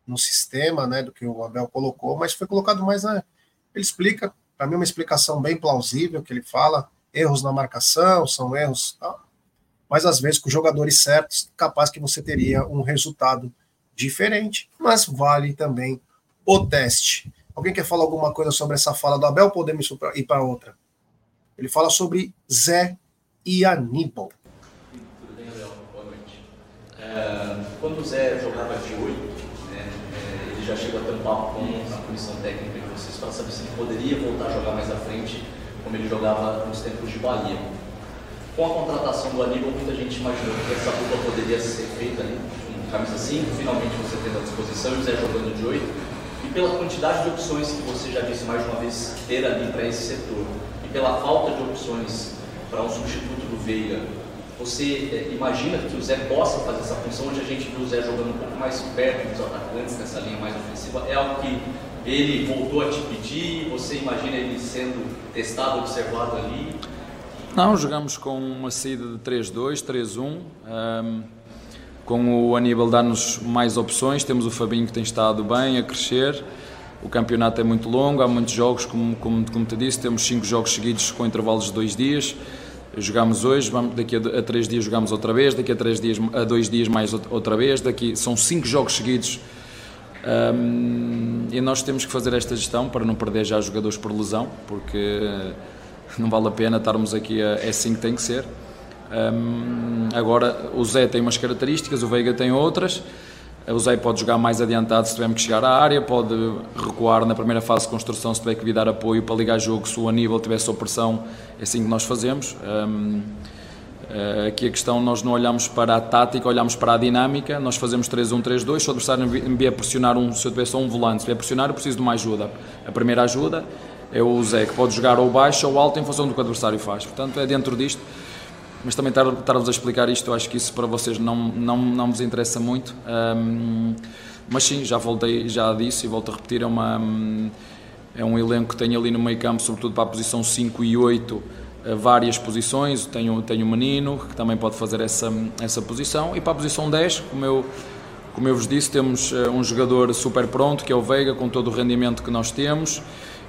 no sistema, né, do que o Abel colocou, mas foi colocado mais na. Ele explica, para mim, uma explicação bem plausível, que ele fala erros na marcação, são erros, mas às vezes com jogadores certos, capaz que você teria um resultado diferente, mas vale também o teste. Alguém quer falar alguma coisa sobre essa fala do Abel? Podemos ir para outra. Ele fala sobre Zé e Aníbal. Tudo bem, Léo? Boa noite. É, quando o Zé jogava de 8, né, é, ele já chegou a ter um papo com a comissão técnica de vocês para saber se ele poderia voltar a jogar mais à frente, como ele jogava nos tempos de Bahia. Com a contratação do Aníbal, muita gente imaginou que essa dupla poderia ser feita ali, com camisa 5, finalmente você tendo à disposição, e o Zé jogando de 8, e pela quantidade de opções que você já disse mais de uma vez ter ali para esse setor, e pela falta de opções para um substituto do Veiga, você é, imagina que o Zé possa fazer essa função, onde a gente viu o Zé jogando um pouco mais perto dos atacantes, nessa linha mais ofensiva? É algo que ele voltou a te pedir? Você imagina ele sendo testado, observado ali? Não, jogamos com uma saída de 3-2, 3-1. Um, com o Aníbal dá-nos mais opções. Temos o Fabinho que tem estado bem, a crescer. O campeonato é muito longo, há muitos jogos, como, como, como te disse, temos cinco jogos seguidos com intervalos de dois dias. Jogamos hoje, vamos, daqui a, a, três dias jogamos outra vez, daqui a três dias, a dois dias mais outra vez, daqui são cinco jogos seguidos um, e nós temos que fazer esta gestão para não perder já jogadores por lesão, porque não vale a pena estarmos aqui a, é assim que tem que ser. Um, agora o Zé tem umas características, o Veiga tem outras. O Zé pode jogar mais adiantado se tivermos que chegar à área, pode recuar na primeira fase de construção se tiver que vir dar apoio para ligar jogo se o Aníbal tiver sob pressão, é assim que nós fazemos. Um, eh, aqui a questão, nós não olhamos para a tática, olhamos para a dinâmica, nós fazemos 3-1-3-2, se o adversário me vier pressionar, um, se eu tiver só um volante, se vier pressionar, eu preciso de uma ajuda. A primeira ajuda é o Zé, que pode jogar ou baixo ou alto em função do que o adversário faz. Portanto, é dentro disto mas também estar-vos a explicar isto, acho que isso para vocês não, não, não vos interessa muito. Um, mas sim, já voltei, já disse e volto a repetir, é, uma, é um elenco que tem ali no meio campo, sobretudo para a posição 5 e 8, eh, várias posições, tenho, tenho o Menino, que também pode fazer essa, essa posição, e para a posição 10, como eu, como eu vos disse, temos eh, um jogador super pronto, que é o Veiga, com todo o rendimento que nós temos,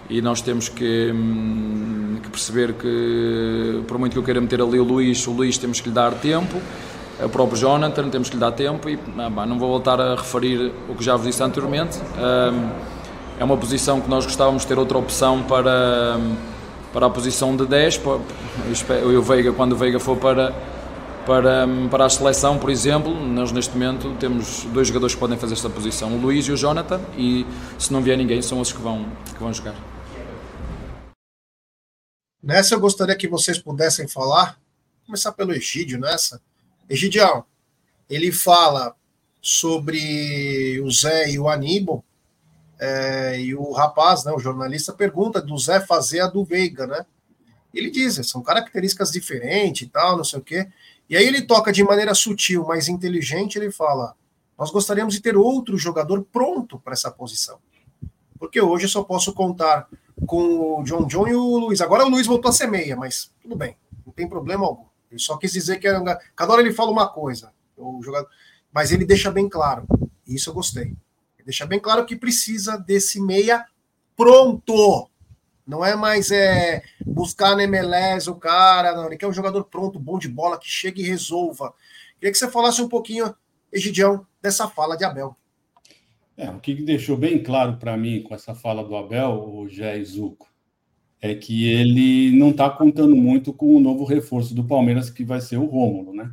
e nós temos que, hum, que, perceber que, por muito que eu queira meter ali o Luís, o Luís temos que lhe dar tempo, o próprio Jonathan temos que lhe dar tempo. E ah, não vou voltar a referir o que já vos disse anteriormente. Hum, é uma posição que nós gostávamos de ter outra opção para, para a posição de 10. Eu, o Veiga, quando o Veiga for para, para, para a seleção, por exemplo, nós neste momento temos dois jogadores que podem fazer esta posição, o Luís e o Jonathan, e se não vier ninguém, são esses que vão, que vão jogar. Nessa eu gostaria que vocês pudessem falar, começar pelo Egídio nessa. Egidião, ele fala sobre o Zé e o Aníbal, é, e o rapaz, né, o jornalista, pergunta do Zé fazer a do Veiga, né? Ele diz, são características diferentes e tal, não sei o quê. E aí ele toca de maneira sutil, mas inteligente, ele fala: nós gostaríamos de ter outro jogador pronto para essa posição. Porque hoje eu só posso contar com o John John e o Luiz. Agora o Luiz voltou a ser meia, mas tudo bem, não tem problema algum. Ele só quis dizer que era, cada hora ele fala uma coisa, o jogador, mas ele deixa bem claro. Isso eu gostei. Ele deixa bem claro que precisa desse meia pronto. Não é mais é, buscar na MLS o cara, não. Ele quer um jogador pronto, bom de bola, que chegue e resolva. Queria que você falasse um pouquinho, Egidião, dessa fala de Abel. É, o que deixou bem claro para mim com essa fala do Abel, o Jé Zuco, é que ele não está contando muito com o novo reforço do Palmeiras, que vai ser o Rômulo, né?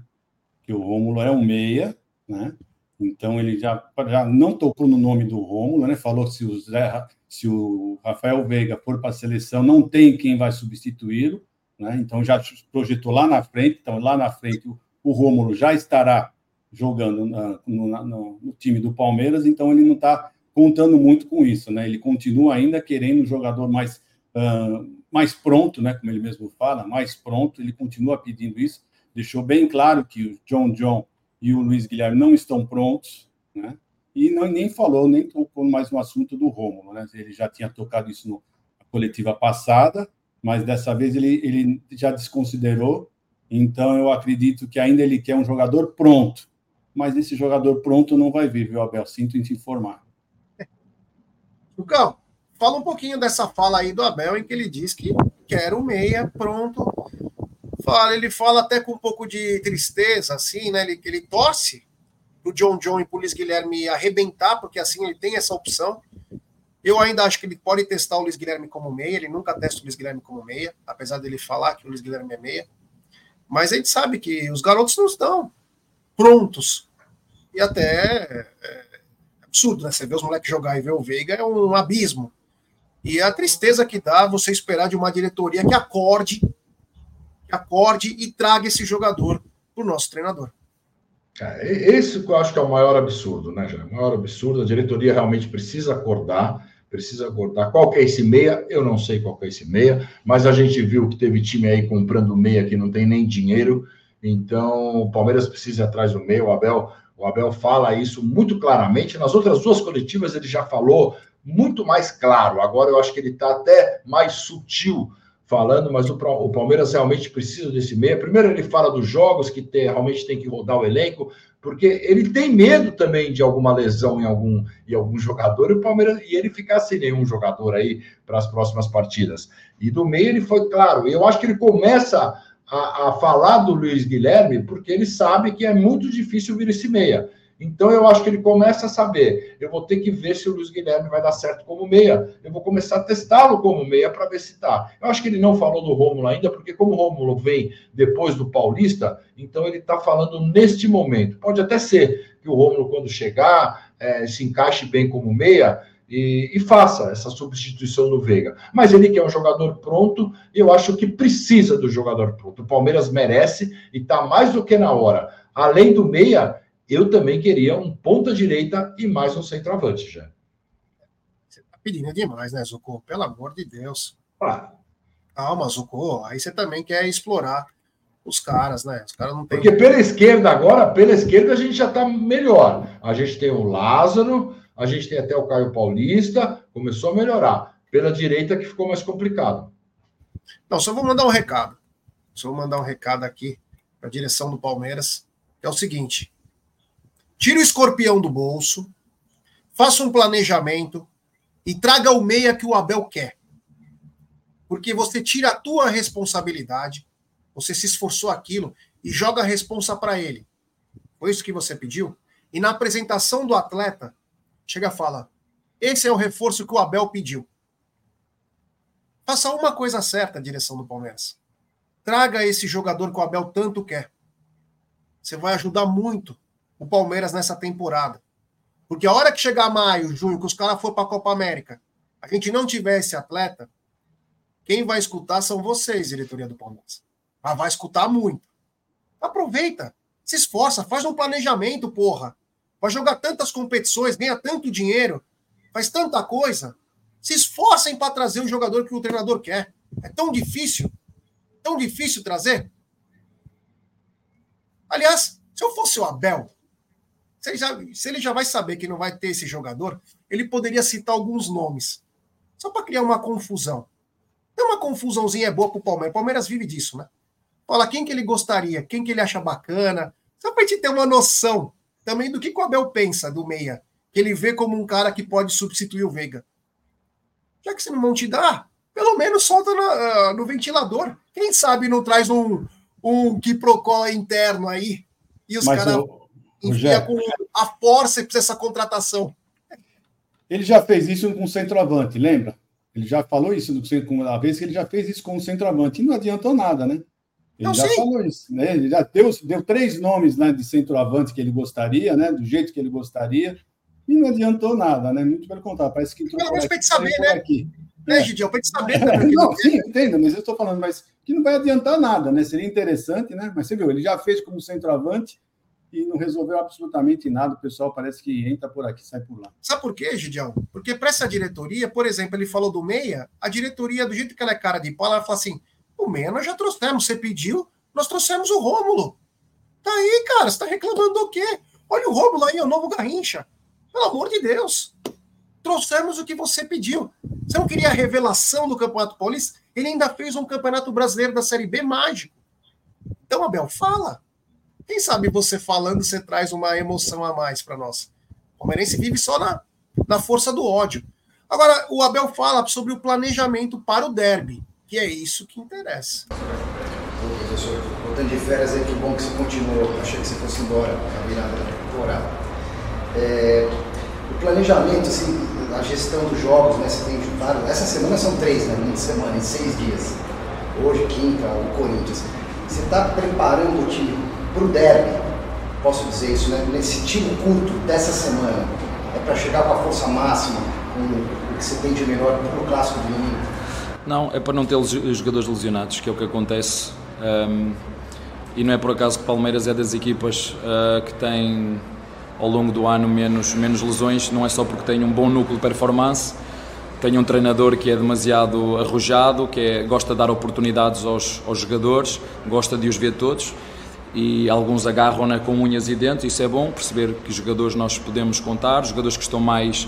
Que o Rômulo é um meia, né? Então ele já, já não tocou no nome do Rômulo, né? Falou se o, Zé, se o Rafael Veiga for para a seleção, não tem quem vai substituí-lo, né? Então já projetou lá na frente, então lá na frente o, o Rômulo já estará jogando na, no, na, no, time do Palmeiras, então ele não está contando muito com isso, né? Ele continua ainda querendo um jogador mais uh, mais pronto, né, como ele mesmo fala, mais pronto, ele continua pedindo isso, deixou bem claro que o John John e o Luiz Guilherme não estão prontos, né, e não, nem falou, nem tocou mais no assunto do Rômulo, né, ele já tinha tocado isso na coletiva passada, mas dessa vez ele, ele já desconsiderou, então eu acredito que ainda ele quer um jogador pronto, mas esse jogador pronto não vai vir, viu, Abel? Sinto em te informar. Lucão, fala um pouquinho dessa fala aí do Abel, em que ele diz que quer o meia, pronto. Ele fala até com um pouco de tristeza, assim, né? Ele, ele torce pro John John e pro Luiz Guilherme arrebentar, porque assim ele tem essa opção. Eu ainda acho que ele pode testar o Luiz Guilherme como meia, ele nunca testa o Luiz Guilherme como meia, apesar dele falar que o Luiz Guilherme é meia. Mas a gente sabe que os garotos não estão prontos. E até é, é absurdo, né? Você vê os moleques jogar e ver o Veiga é um abismo. E a tristeza que dá você esperar de uma diretoria que acorde, acorde e traga esse jogador para o nosso treinador. É, esse eu acho que é o maior absurdo, né, já? O maior absurdo. A diretoria realmente precisa acordar, precisa acordar. Qual que é esse meia? Eu não sei qual que é esse meia, mas a gente viu que teve time aí comprando meia que não tem nem dinheiro. Então, o Palmeiras precisa ir atrás do meio. O Abel, o Abel fala isso muito claramente. Nas outras duas coletivas ele já falou muito mais claro. Agora eu acho que ele está até mais sutil falando, mas o, Palmeiras realmente precisa desse meia. Primeiro ele fala dos jogos que tem, realmente tem que rodar o elenco, porque ele tem medo também de alguma lesão em algum, em algum jogador e o Palmeiras e ele ficar sem nenhum jogador aí para as próximas partidas. E do meio ele foi claro. Eu acho que ele começa a, a falar do Luiz Guilherme porque ele sabe que é muito difícil vir esse meia. Então eu acho que ele começa a saber, eu vou ter que ver se o Luiz Guilherme vai dar certo como meia. Eu vou começar a testá-lo como meia para ver se tá. Eu acho que ele não falou do Rômulo ainda, porque como o Rômulo vem depois do Paulista, então ele está falando neste momento. Pode até ser que o Rômulo, quando chegar, é, se encaixe bem como meia, e, e, faça essa substituição do Veiga. Mas ele quer um jogador pronto, eu acho que precisa do jogador pronto. O Palmeiras merece e está mais do que na hora. Além do meia, eu também queria um ponta-direita e mais um centroavante já. Você tá pedindo demais, né, Zucco? Pelo amor de Deus. Ah. Calma, Zucco. Aí você também quer explorar os caras, né? Os caras não tem. Porque pela esquerda agora, pela esquerda a gente já tá melhor. A gente tem o Lázaro, a gente tem até o Caio Paulista, começou a melhorar. Pela direita que ficou mais complicado. Não, só vou mandar um recado. Só vou mandar um recado aqui para a direção do Palmeiras. É o seguinte: Tire o escorpião do bolso, faça um planejamento e traga o meia que o Abel quer. Porque você tira a tua responsabilidade, você se esforçou aquilo e joga a responsa para ele. Foi isso que você pediu? E na apresentação do atleta, chega e fala: esse é o reforço que o Abel pediu. Faça uma coisa certa, direção do Palmeiras. Traga esse jogador que o Abel tanto quer. Você vai ajudar muito o Palmeiras nessa temporada. Porque a hora que chegar maio, junho, que os caras for para a Copa América, a gente não tiver esse atleta, quem vai escutar são vocês, diretoria do Palmeiras. Mas vai escutar muito. Aproveita, se esforça, faz um planejamento, porra. Vai jogar tantas competições, ganha tanto dinheiro, faz tanta coisa. Se esforcem para trazer o jogador que o treinador quer. É tão difícil, tão difícil trazer. Aliás, se eu fosse o Abel, se ele, já, se ele já vai saber que não vai ter esse jogador, ele poderia citar alguns nomes. Só para criar uma confusão. Tem uma confusãozinha é boa para o Palmeiras. O Palmeiras vive disso, né? Fala quem que ele gostaria, quem que ele acha bacana. Só para a gente ter uma noção também do que o Abel pensa do meia. Que ele vê como um cara que pode substituir o Veiga. Já que você não vão te dar, pelo menos solta no, uh, no ventilador. Quem sabe não traz um, um quiprocó interno aí E os caras enfiam com a força essa contratação. Ele já fez isso com o centroavante, lembra? Ele já falou isso uma vez que ele já fez isso com o centroavante e não adiantou nada, né? Ele não já sei. falou isso, né? Ele já deu, deu três nomes né, de centroavante que ele gostaria, né? Do jeito que ele gostaria, e não adiantou nada, né? Muito pelo contrário, parece que entrou. Pelo menos para gente saber, né? Aqui. Né, Gidiel? Para gente saber. não, sim, entendo, mas eu estou falando, mas que não vai adiantar nada, né? Seria interessante, né? Mas você viu, ele já fez como centroavante e não resolveu absolutamente nada. O pessoal parece que entra por aqui, sai por lá. Sabe por quê, Gidião? Porque para essa diretoria, por exemplo, ele falou do Meia, a diretoria, do jeito que ela é cara de pau, ela fala assim: o Meia nós já trouxemos, você pediu, nós trouxemos o Rômulo. Tá aí, cara, você está reclamando do quê? Olha o Rômulo aí, o novo Garrincha. Pelo amor de Deus. Trouxemos o que você pediu. Você não queria a revelação do Campeonato Paulista? Ele ainda fez um Campeonato Brasileiro da Série B mágico. Então, Abel, fala. Quem sabe você falando, você traz uma emoção a mais para nós. O Palmeirense vive só na, na força do ódio. Agora, o Abel fala sobre o planejamento para o derby, que é isso que interessa. Ô, professor, voltando de férias aí, que bom que você continuou. Achei que você fosse embora na virada da temporada. É, o planejamento, assim, a gestão dos jogos, né? Você tem vários. Essa semana são três, né? Uma semana, em seis dias. Hoje, quinta, o Corinthians. Você está preparando o time para o derby, posso dizer isso, né? nesse tiro curto dessa semana, é para chegar com a força máxima, com o que você tem de melhor para o clássico do domingo? Não, é para não ter os jogadores lesionados, que é o que acontece. Um, e não é por acaso que Palmeiras é das equipas uh, que tem ao longo do ano menos, menos lesões, não é só porque tem um bom núcleo de performance, tem um treinador que é demasiado arrojado, que é, gosta de dar oportunidades aos, aos jogadores, gosta de os ver todos e alguns agarram-na com unhas e dentes, isso é bom, perceber que jogadores nós podemos contar, jogadores que estão mais,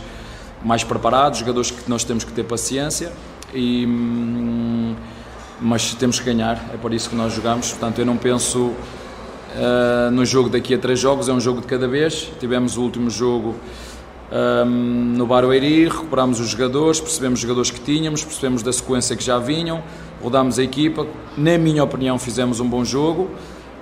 mais preparados, jogadores que nós temos que ter paciência, e, hum, mas temos que ganhar, é por isso que nós jogamos, portanto eu não penso uh, no jogo daqui a três jogos, é um jogo de cada vez, tivemos o último jogo um, no Barueri, recuperámos os jogadores, percebemos os jogadores que tínhamos, percebemos da sequência que já vinham, rodámos a equipa, na minha opinião fizemos um bom jogo,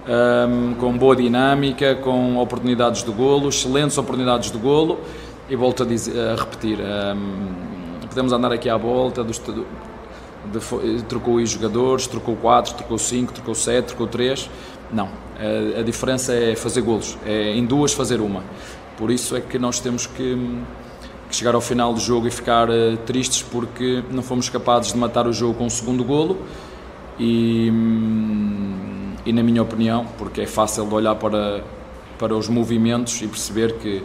um, com boa dinâmica, com oportunidades de golo, excelentes oportunidades de golo. E volto a, dizer, a repetir, um, podemos andar aqui à volta dos, de, trocou os jogadores, trocou 4, trocou 5, trocou 7, trocou 3, não, a, a, diferença é fazer golos, é em duas fazer uma, por isso é que nós temos que, que chegar ao final do jogo e ficar uh, tristes porque não fomos capazes de matar o jogo com o segundo golo. E hum, e na minha opinião, porque é fácil de olhar para, para os movimentos e perceber que,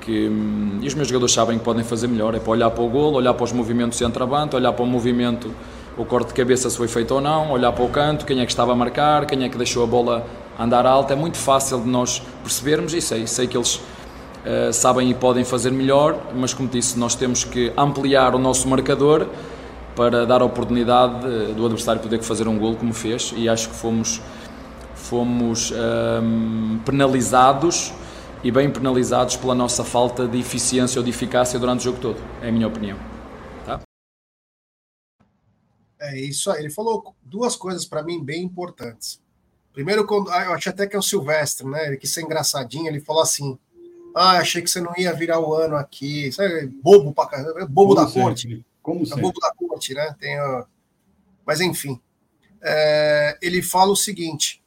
que hum, e os meus jogadores sabem que podem fazer melhor, é para olhar para o golo, olhar para os movimentos centroavante, olhar para o movimento, o corte de cabeça se foi feito ou não, olhar para o canto, quem é que estava a marcar, quem é que deixou a bola andar alta, é muito fácil de nós percebermos e sei, sei que eles uh, sabem e podem fazer melhor, mas como disse, nós temos que ampliar o nosso marcador para dar a oportunidade do adversário poder fazer um gol como fez e acho que fomos fomos um, penalizados e bem penalizados pela nossa falta de eficiência ou de eficácia durante o jogo todo, é a minha opinião. Tá? É isso aí. Ele falou duas coisas para mim bem importantes. Primeiro, ah, eu achei até que é o Silvestre, né? Ele quis ser engraçadinho. Ele falou assim: Ah, achei que você não ia virar o ano aqui. Sabe, bobo pra caramba, bobo Como da corte. Como é bobo da corte, né? Tem a... Mas enfim. É... ele fala o seguinte: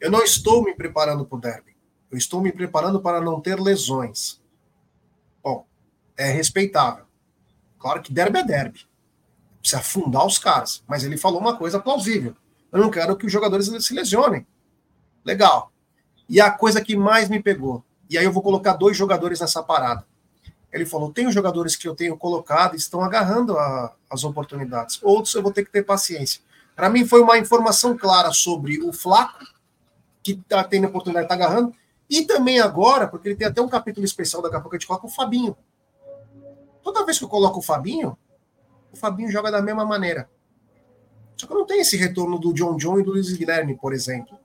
eu não estou me preparando para o derby. Eu estou me preparando para não ter lesões. Bom, é respeitável. Claro que derby é derby. Precisa afundar os caras. Mas ele falou uma coisa plausível. Eu não quero que os jogadores se lesionem. Legal. E a coisa que mais me pegou, e aí eu vou colocar dois jogadores nessa parada. Ele falou: tem os jogadores que eu tenho colocado estão agarrando a, as oportunidades. Outros eu vou ter que ter paciência. Para mim foi uma informação clara sobre o Flaco que está tendo oportunidade, está agarrando. E também agora, porque ele tem até um capítulo especial, daqui a pouco a gente coloca o Fabinho. Toda vez que eu coloco o Fabinho, o Fabinho joga da mesma maneira. Só que não tem esse retorno do John John e do Luiz Guilherme, por exemplo.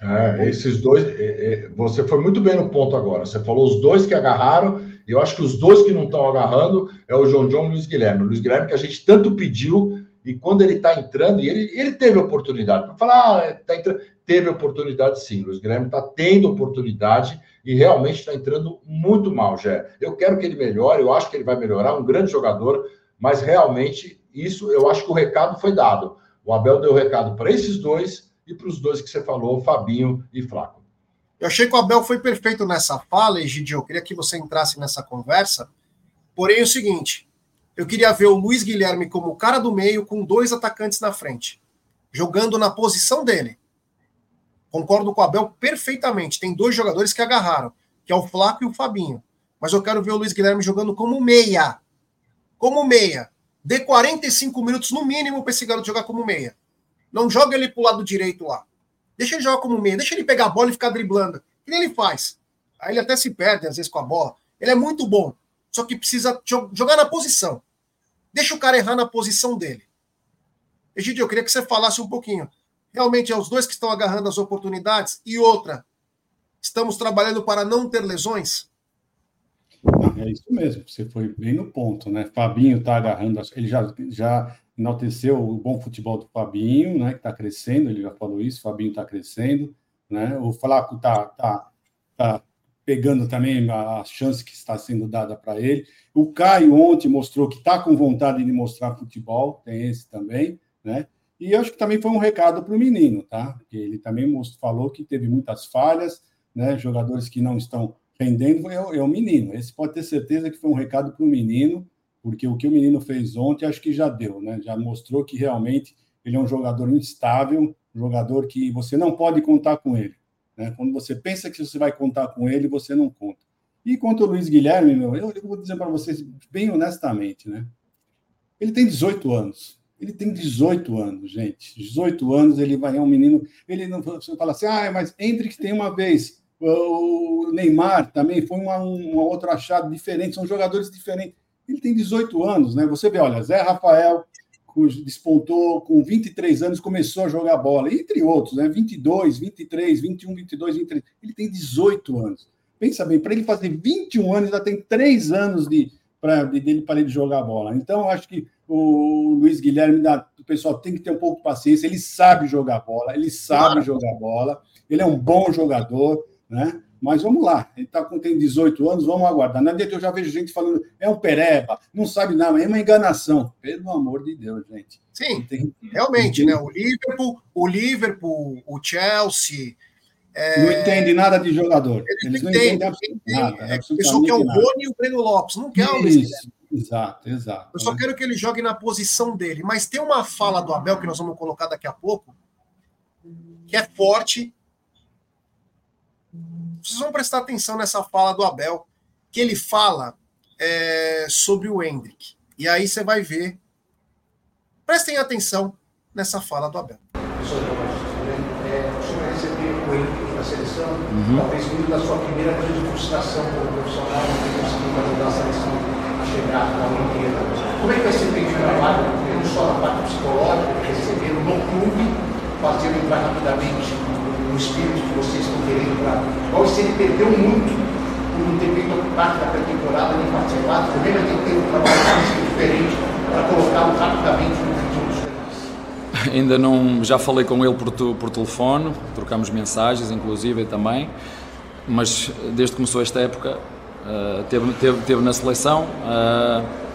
É, esses dois, é, é, você foi muito bem no ponto agora. Você falou os dois que agarraram, eu acho que os dois que não estão agarrando é o John John e o Luiz Guilherme. O Luiz Guilherme que a gente tanto pediu E quando ele está entrando, e ele, ele teve oportunidade, para falar, ah, tá entrando, teve oportunidade sim. O Luiz Guilherme está tendo oportunidade e realmente está entrando muito mal, Jé. Eu quero que ele melhore, eu acho que ele vai melhorar, um grande jogador, mas realmente isso eu acho que o recado foi dado. O Abel deu o recado para esses dois e para os dois que você falou, Fabinho e Flaco. Eu achei que o Abel foi perfeito nessa fala, Egidio. Eu queria que você entrasse nessa conversa. Porém, é o seguinte: eu queria ver o Luiz Guilherme como cara do meio, com dois atacantes na frente, jogando na posição dele. Concordo com o Abel perfeitamente. Tem dois jogadores que agarraram, que é o Flaco e o Fabinho. Mas eu quero ver o Luiz Guilherme jogando como meia. Como meia. Dê 45 minutos no mínimo para esse garoto jogar como meia. Não joga ele pro lado direito lá. Deixa ele jogar como meia. Deixa ele pegar a bola e ficar driblando. Que ele faz. Aí ele até se perde, às vezes, com a bola. Ele é muito bom. Só que precisa jogar na posição. Deixa o cara errar na posição dele. Egidio, eu queria que você falasse um pouquinho. Realmente é os dois que estão agarrando as oportunidades? E outra, estamos trabalhando para não ter lesões? É isso mesmo, você foi bem no ponto, né? Fabinho está agarrando, ele já, já enalteceu o bom futebol do Fabinho, né? Que está crescendo, ele já falou isso, Fabinho está crescendo, né? O Flaco está tá, tá pegando também a chance que está sendo dada para ele. O Caio ontem mostrou que está com vontade de mostrar futebol, tem esse também, né? E acho que também foi um recado para o menino, tá? Ele também falou que teve muitas falhas, né? Jogadores que não estão rendendo, é, é o menino. Esse pode ter certeza que foi um recado para o menino, porque o que o menino fez ontem acho que já deu, né? Já mostrou que realmente ele é um jogador instável, um jogador que você não pode contar com ele. Né? Quando você pensa que você vai contar com ele, você não conta. E quanto ao Luiz Guilherme, meu, eu, eu vou dizer para vocês bem honestamente, né? Ele tem 18 anos. Ele tem 18 anos, gente. 18 anos, ele vai é um menino. Ele não você fala assim, ah, mas Hendrick tem uma vez. O Neymar também foi uma, uma outra achada diferente, são jogadores diferentes. Ele tem 18 anos, né? Você vê, olha, Zé Rafael, despontou com 23 anos, começou a jogar bola, entre outros, né? 22, 23, 21, 22, 23. Ele tem 18 anos. Pensa bem, para ele fazer 21 anos, ainda tem 3 anos de, pra, de, dele para ele jogar bola. Então, acho que o Luiz Guilherme, o pessoal tem que ter um pouco de paciência. Ele sabe jogar bola, ele sabe jogar bola, ele é um bom jogador, né? Mas vamos lá, ele tá com, tem 18 anos, vamos aguardar. Na eu já vejo gente falando, é um pereba, não sabe nada, é uma enganação. Pelo amor de Deus, gente. Sim, tem, realmente, tem... né? O Liverpool, o Liverpool, o Chelsea. É... Não entende nada de jogador. Eles, não entendem absolutamente nada. É, pessoal quer o Rony e o Breno Lopes, não quer o Luiz Exato, exato. Eu só né? quero que ele jogue na posição dele. Mas tem uma fala do Abel que nós vamos colocar daqui a pouco, que é forte vocês vão prestar atenção nessa fala do Abel, que ele fala é, sobre o Hendrick. E aí você vai ver. Prestem atenção nessa fala do Abel. Professor, é, o senhor recebeu o Hendrick na seleção, uhum. talvez vindo da sua primeira grande frustração como profissional, não ter conseguido ajudar a seleção a chegar à Olimpíada. Como é que vai ser feito o trabalho, não só na parte psicológica, receber no clube, fazer entrar rapidamente o espírito que vocês estão querendo para. Se ele perdeu muito por não ter feito parte da pré-temporada, nem participado, vai ter que ter um trabalho diferente para colocá-lo rapidamente no futuro. Ainda não, já falei com ele por, por telefone, trocamos mensagens, inclusive também, mas desde que começou esta época, uh, teve, teve, teve na seleção. Uh,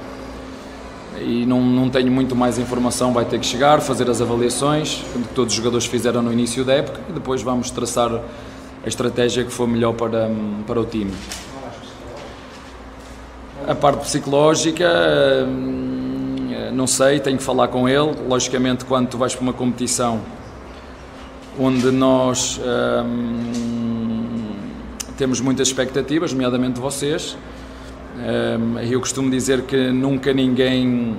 e não, não tenho muito mais informação, vai ter que chegar, fazer as avaliações que todos os jogadores fizeram no início da época e depois vamos traçar a estratégia que for melhor para, para o time. A parte psicológica, hum, não sei, tenho que falar com ele. Logicamente, quando tu vais para uma competição onde nós hum, temos muitas expectativas, nomeadamente vocês, eu costumo dizer que nunca ninguém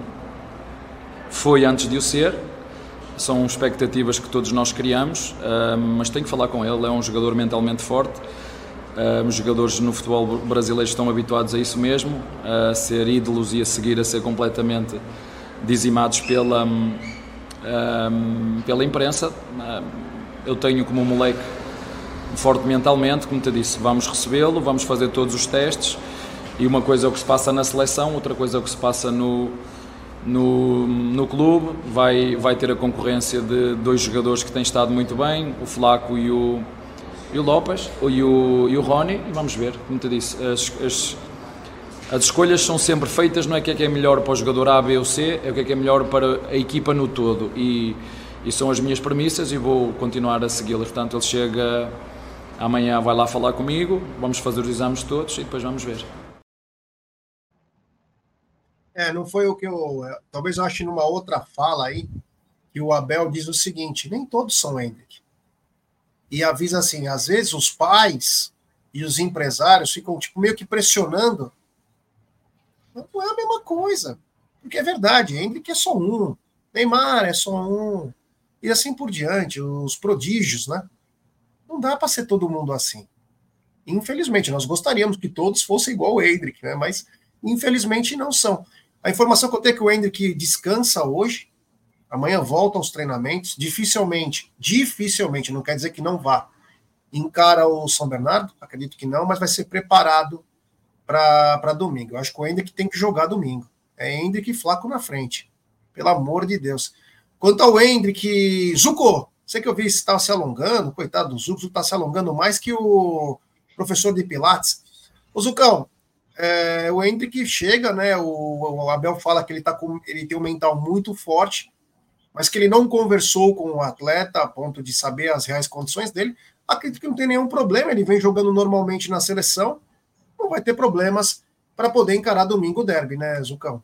foi antes de o ser. São expectativas que todos nós criamos, mas tenho que falar com ele. É um jogador mentalmente forte. Os jogadores no futebol brasileiro estão habituados a isso mesmo, a ser ídolos e a seguir a ser completamente dizimados pela, pela imprensa. Eu tenho como moleque forte mentalmente, como te disse, vamos recebê-lo, vamos fazer todos os testes e uma coisa é o que se passa na seleção, outra coisa é o que se passa no, no, no clube, vai, vai ter a concorrência de dois jogadores que têm estado muito bem, o Flaco e o, e o Lopes, e o, e o Rony, e vamos ver, como te disse, as, as, as escolhas são sempre feitas, não é o que é que é melhor para o jogador A, B ou C, é o que é que é melhor para a equipa no todo, e, e são as minhas premissas e vou continuar a segui-las, portanto ele chega amanhã, vai lá falar comigo, vamos fazer os exames todos e depois vamos ver. É, não foi o que eu. É, talvez eu ache numa outra fala aí que o Abel diz o seguinte: nem todos são Hendrick. E avisa assim: às vezes os pais e os empresários ficam tipo, meio que pressionando. Não é a mesma coisa. Porque é verdade, Hendrick é só um, Neymar é só um, e assim por diante, os prodígios, né? Não dá para ser todo mundo assim. Infelizmente, nós gostaríamos que todos fossem igual o Hendrick, né? Mas infelizmente não são. A informação que eu tenho é que o Hendrick descansa hoje, amanhã volta aos treinamentos, dificilmente, dificilmente, não quer dizer que não vá, encara o São Bernardo, acredito que não, mas vai ser preparado para domingo. Eu acho que o Hendrick tem que jogar domingo. É Hendrick e Flaco na frente, pelo amor de Deus. Quanto ao Hendrick, Zuko, sei que eu vi estava se alongando, coitado do Zuko, está se alongando mais que o professor de Pilates. Ô Zucão, é, o Hendrick chega, né? O, o, Abel fala que ele, tá com, ele tem um mental muito forte, mas que ele não conversou com o atleta a ponto de saber as reais condições dele. Acredito que não tem nenhum problema, ele vem jogando normalmente na seleção, não vai ter problemas para poder encarar domingo o derby, né, Zucão?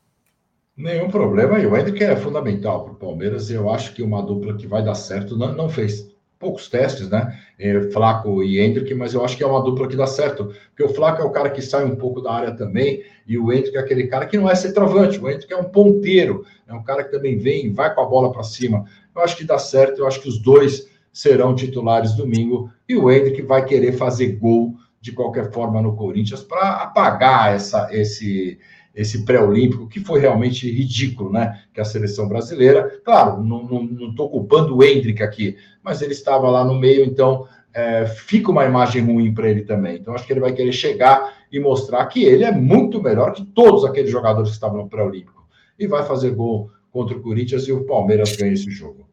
Nenhum problema, e o Hendrick é fundamental para o Palmeiras, e eu acho que uma dupla que vai dar certo, não, não fez poucos testes, né? É, Flaco e Hendrick, mas eu acho que é uma dupla que dá certo. Porque o Flaco é o cara que sai um pouco da área também, e o Hendrick é aquele cara que não é centroavante. O Hendrick é um ponteiro, é um cara que também vem, vai com a bola para cima. Eu acho que dá certo, eu acho que os dois serão titulares domingo, e o Hendrick vai querer fazer gol de qualquer forma no Corinthians para apagar essa, esse esse pré-olímpico, que foi realmente ridículo, né? Que a seleção brasileira, claro, não estou culpando o Hendrick aqui, mas ele estava lá no meio, então é, fica uma imagem ruim para ele também. Então acho que ele vai querer chegar e mostrar que ele é muito melhor que todos aqueles jogadores que estavam no pré-olímpico. E vai fazer gol contra o Corinthians e o Palmeiras ganha esse jogo.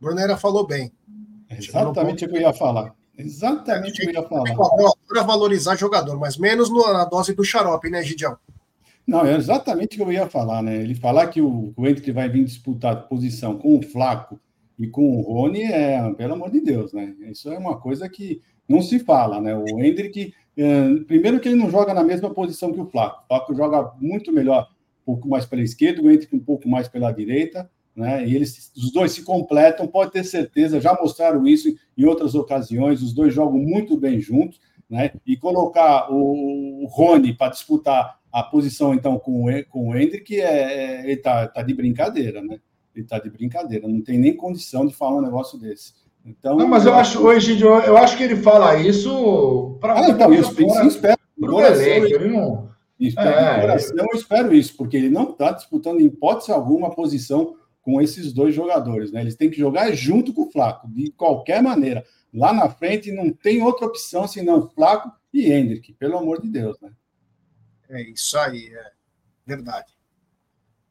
Brunera falou bem. Exatamente o que eu ia falar. Exatamente o que eu ia falar. Para valorizar jogador, mas menos na dose do xarope, né, Gidião? Não, é exatamente o que eu ia falar, né? Ele falar que o, o Hendrick vai vir disputar posição com o Flaco e com o Rony é, pelo amor de Deus, né? Isso é uma coisa que não se fala, né? O Hendrick, é, primeiro que ele não joga na mesma posição que o Flaco. O Flaco joga muito melhor, um pouco mais pela esquerda, o Hendrick um pouco mais pela direita, né? E eles, os dois se completam, pode ter certeza, já mostraram isso em outras ocasiões, os dois jogam muito bem juntos, né? E colocar o, o Rony para disputar a posição, então, com, com o Hendrick, é, é, ele está tá de brincadeira, né? Ele está de brincadeira, não tem nem condição de falar um negócio desse. Então, não, mas eu acho, hoje, eu acho que ele fala isso para. Ah, então, eu, sim, espero. elenco, ele não. Espero, é, coração, eu espero isso, porque ele não está disputando, em hipótese alguma, posição com esses dois jogadores. Né? Eles têm que jogar junto com o Flaco, de qualquer maneira. Lá na frente não tem outra opção senão Flaco e Hendrick, pelo amor de Deus. Né? É isso aí, é verdade.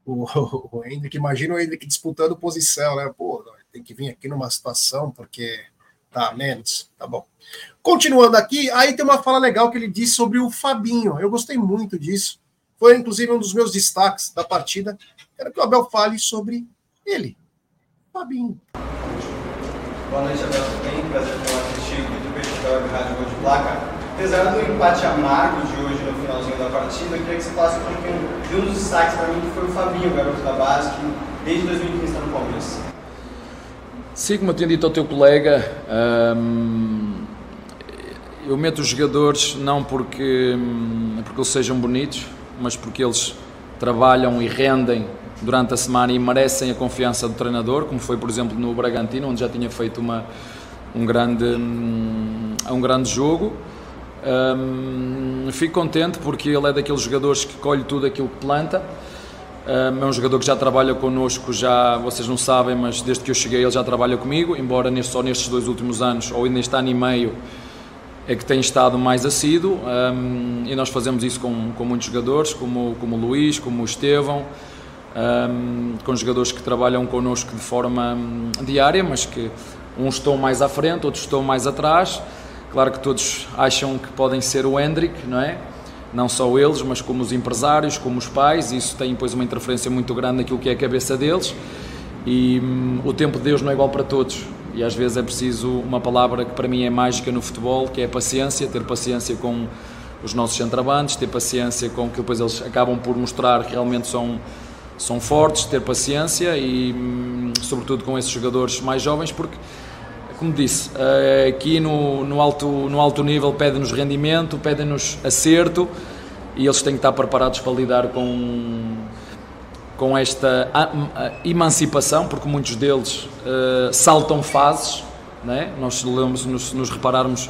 O, o, Hendrick, imagina o Hendrick disputando posição, né? Pô, tem que vir aqui numa situação porque tá menos, tá bom. Continuando aqui, aí tem uma fala legal que ele disse sobre o Fabinho. Eu gostei muito disso. Foi inclusive um dos meus destaques da partida. Quero que o Abel fale sobre ele, Fabinho. Boa noite. Tudo bem? Prazer falar contigo. Vitor Peixe, Rádio Gol de Placa. Apesar do empate amargo de hoje no finalzinho da partida, eu queria que você falasse um pouquinho de um dos destaques para mim, que foi o Fabinho, o garoto da base, que desde 2015 está no Palmeiras. Sim, como eu tinha dito ao teu colega, hum, eu meto os jogadores não porque, hum, porque eles sejam bonitos, mas porque eles trabalham e rendem durante a semana e merecem a confiança do treinador, como foi, por exemplo, no Bragantino, onde já tinha feito uma, um, grande, um grande jogo. Um, fico contente porque ele é daqueles jogadores que colhe tudo aquilo que planta. Um, é um jogador que já trabalha connosco, já vocês não sabem, mas desde que eu cheguei ele já trabalha comigo, embora neste, só nestes dois últimos anos, ou neste ano e meio, é que tem estado mais assíduo. Um, e nós fazemos isso com, com muitos jogadores, como, como o Luís, como o Estevão. Um, com jogadores que trabalham connosco de forma um, diária, mas que uns estão mais à frente, outros estão mais atrás. Claro que todos acham que podem ser o Hendrick, não é? Não só eles, mas como os empresários, como os pais, isso tem depois uma interferência muito grande naquilo que é a cabeça deles. E hum, o tempo de Deus não é igual para todos. E às vezes é preciso uma palavra que para mim é mágica no futebol, que é paciência, ter paciência com os nossos centravantes, ter paciência com que depois eles acabam por mostrar que realmente são são fortes, ter paciência e, hum, sobretudo, com esses jogadores mais jovens, porque, como disse, eh, aqui no, no, alto, no alto nível pedem-nos rendimento, pedem-nos acerto e eles têm que estar preparados para lidar com, com esta emancipação, porque muitos deles uh, saltam fases. Né? Nós, se nos, nos repararmos,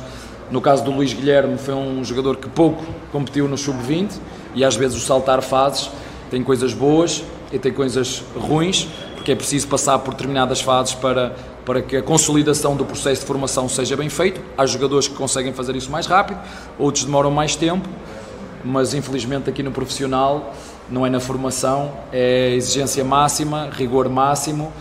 no caso do Luís Guilherme, foi um jogador que pouco competiu no sub-20 e às vezes o saltar fases tem coisas boas e tem coisas ruins, porque é preciso passar por determinadas fases para, para que a consolidação do processo de formação seja bem feito. Há jogadores que conseguem fazer isso mais rápido, outros demoram mais tempo, mas infelizmente aqui no profissional não é na formação, é exigência máxima, rigor máximo.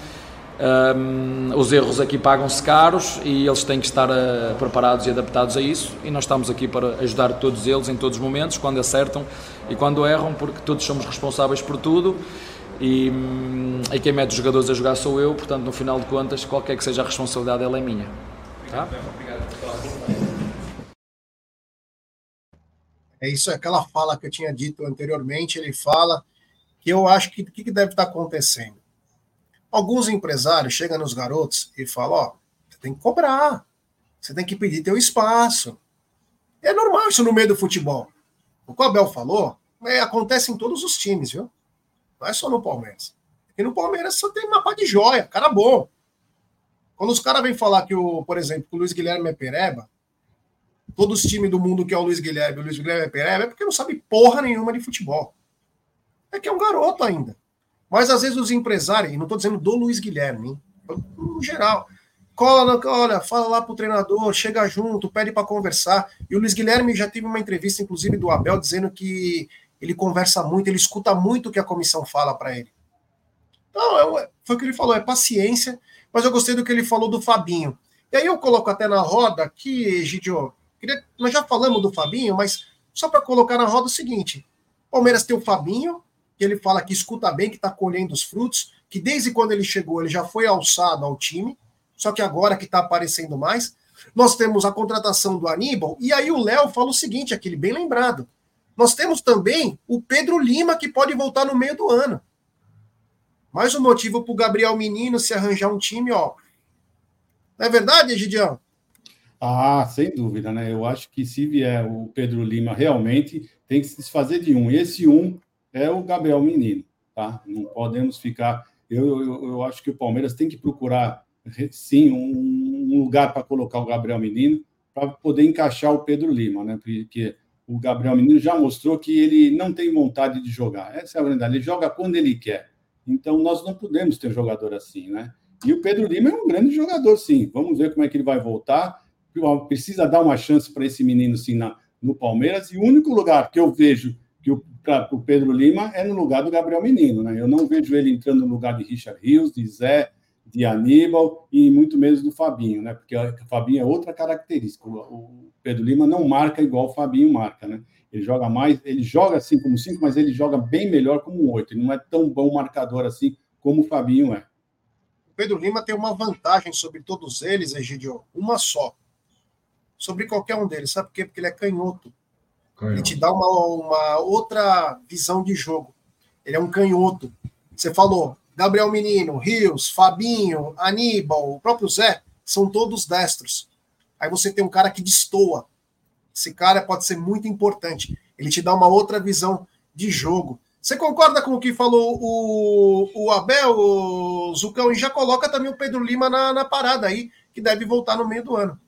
Um, os erros aqui pagam-se caros e eles têm que estar uh, preparados e adaptados a isso. E nós estamos aqui para ajudar todos eles em todos os momentos, quando acertam e quando erram, porque todos somos responsáveis por tudo e, hum, e quem mete os jogadores a jogar sou eu, portanto, no final de contas, qualquer que seja a responsabilidade, ela é minha. Tá? É isso, é aquela fala que eu tinha dito anteriormente. Ele fala que eu acho que o que, que deve estar acontecendo. Alguns empresários chegam nos garotos e falam: Ó, você tem que cobrar, você tem que pedir teu espaço. É normal isso no meio do futebol. O que o Abel falou é, acontece em todos os times, viu? Não é só no Palmeiras. Porque no Palmeiras só tem mapa de joia, cara bom. Quando os caras vêm falar que, o, por exemplo, que o Luiz Guilherme é pereba, todos os times do mundo que é o Luiz Guilherme, o Luiz Guilherme é pereba, é porque não sabe porra nenhuma de futebol. É que é um garoto ainda. Mas às vezes os empresários, e não estou dizendo do Luiz Guilherme, hein? no geral, cola, olha, fala lá pro treinador, chega junto, pede para conversar. E o Luiz Guilherme já teve uma entrevista, inclusive, do Abel, dizendo que ele conversa muito, ele escuta muito o que a comissão fala para ele. Então, é, foi o que ele falou, é paciência, mas eu gostei do que ele falou do Fabinho. E aí eu coloco até na roda aqui, Gidio, queria, nós já falamos do Fabinho, mas só para colocar na roda o seguinte: Palmeiras tem o Fabinho, que ele fala que escuta bem, que está colhendo os frutos, que desde quando ele chegou ele já foi alçado ao time, só que agora que está aparecendo mais. Nós temos a contratação do Aníbal, e aí o Léo fala o seguinte, aquele bem lembrado. Nós temos também o Pedro Lima, que pode voltar no meio do ano. Mais um motivo para o Gabriel Menino se arranjar um time, ó. Não é verdade, Egidião? Ah, sem dúvida, né? Eu acho que se vier o Pedro Lima, realmente tem que se desfazer de um. E esse um é o Gabriel Menino, tá? Não podemos ficar. Eu, eu, eu acho que o Palmeiras tem que procurar, sim, um, um lugar para colocar o Gabriel Menino para poder encaixar o Pedro Lima, né? Porque o Gabriel Menino já mostrou que ele não tem vontade de jogar. Essa é a verdade. Ele joga quando ele quer. Então, nós não podemos ter jogador assim, né? E o Pedro Lima é um grande jogador, sim. Vamos ver como é que ele vai voltar. Precisa dar uma chance para esse menino, sim, na, no Palmeiras. E o único lugar que eu vejo que o, o Pedro Lima é no lugar do Gabriel Menino, né? Eu não vejo ele entrando no lugar de Richard Rios, de Zé, de Aníbal e muito menos do Fabinho, né? Porque o Fabinho é outra característica. O Pedro Lima não marca igual o Fabinho marca, né? Ele joga mais, ele joga assim como cinco, mas ele joga bem melhor como oito. Ele não é tão bom marcador assim como o Fabinho é. O Pedro Lima tem uma vantagem sobre todos eles, Egidio, uma só. Sobre qualquer um deles, sabe por quê? Porque ele é canhoto. canhoto. Ele te dá uma, uma outra visão de jogo. Ele é um canhoto. Você falou, Gabriel Menino, Rios, Fabinho, Aníbal, o próprio Zé, são todos destros. Aí você tem um cara que destoa. Esse cara pode ser muito importante. Ele te dá uma outra visão de jogo. Você concorda com o que falou o, o Abel, o Zucão, e já coloca também o Pedro Lima na, na parada aí, que deve voltar no meio do ano.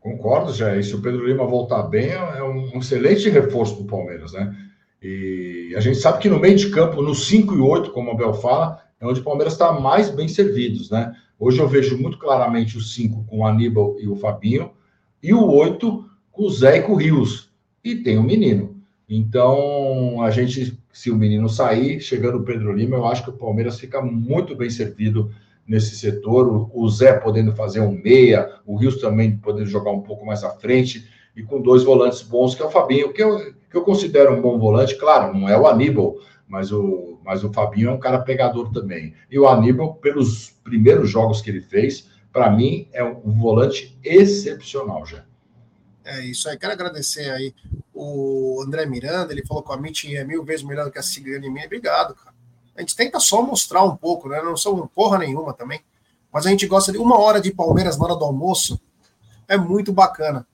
Concordo, já. E se o Pedro Lima voltar bem, é um excelente reforço para o Palmeiras, né? E a gente sabe que no meio de campo, no 5 e 8, como o Abel fala, é onde o Palmeiras está mais bem servidos, né? Hoje eu vejo muito claramente o 5 com o Aníbal e o Fabinho, e o 8 com o Zé e com o Rios. E tem o menino. Então, a gente, se o menino sair, chegando o Pedro Lima, eu acho que o Palmeiras fica muito bem servido nesse setor. O Zé podendo fazer um meia, o Rios também podendo jogar um pouco mais à frente, e com dois volantes bons, que é o Fabinho, que eu, que eu considero um bom volante, claro, não é o Aníbal, mas o, mas o Fabinho é um cara pegador também. E o Aníbal, pelos primeiros jogos que ele fez, para mim é um volante excepcional já. É isso aí. Quero agradecer aí o André Miranda. Ele falou que a Mitch é mil vezes melhor do que a Cigliani minha. Obrigado, cara. A gente tenta só mostrar um pouco, né? Não sou porra nenhuma também. Mas a gente gosta de uma hora de Palmeiras na hora do almoço. É muito bacana.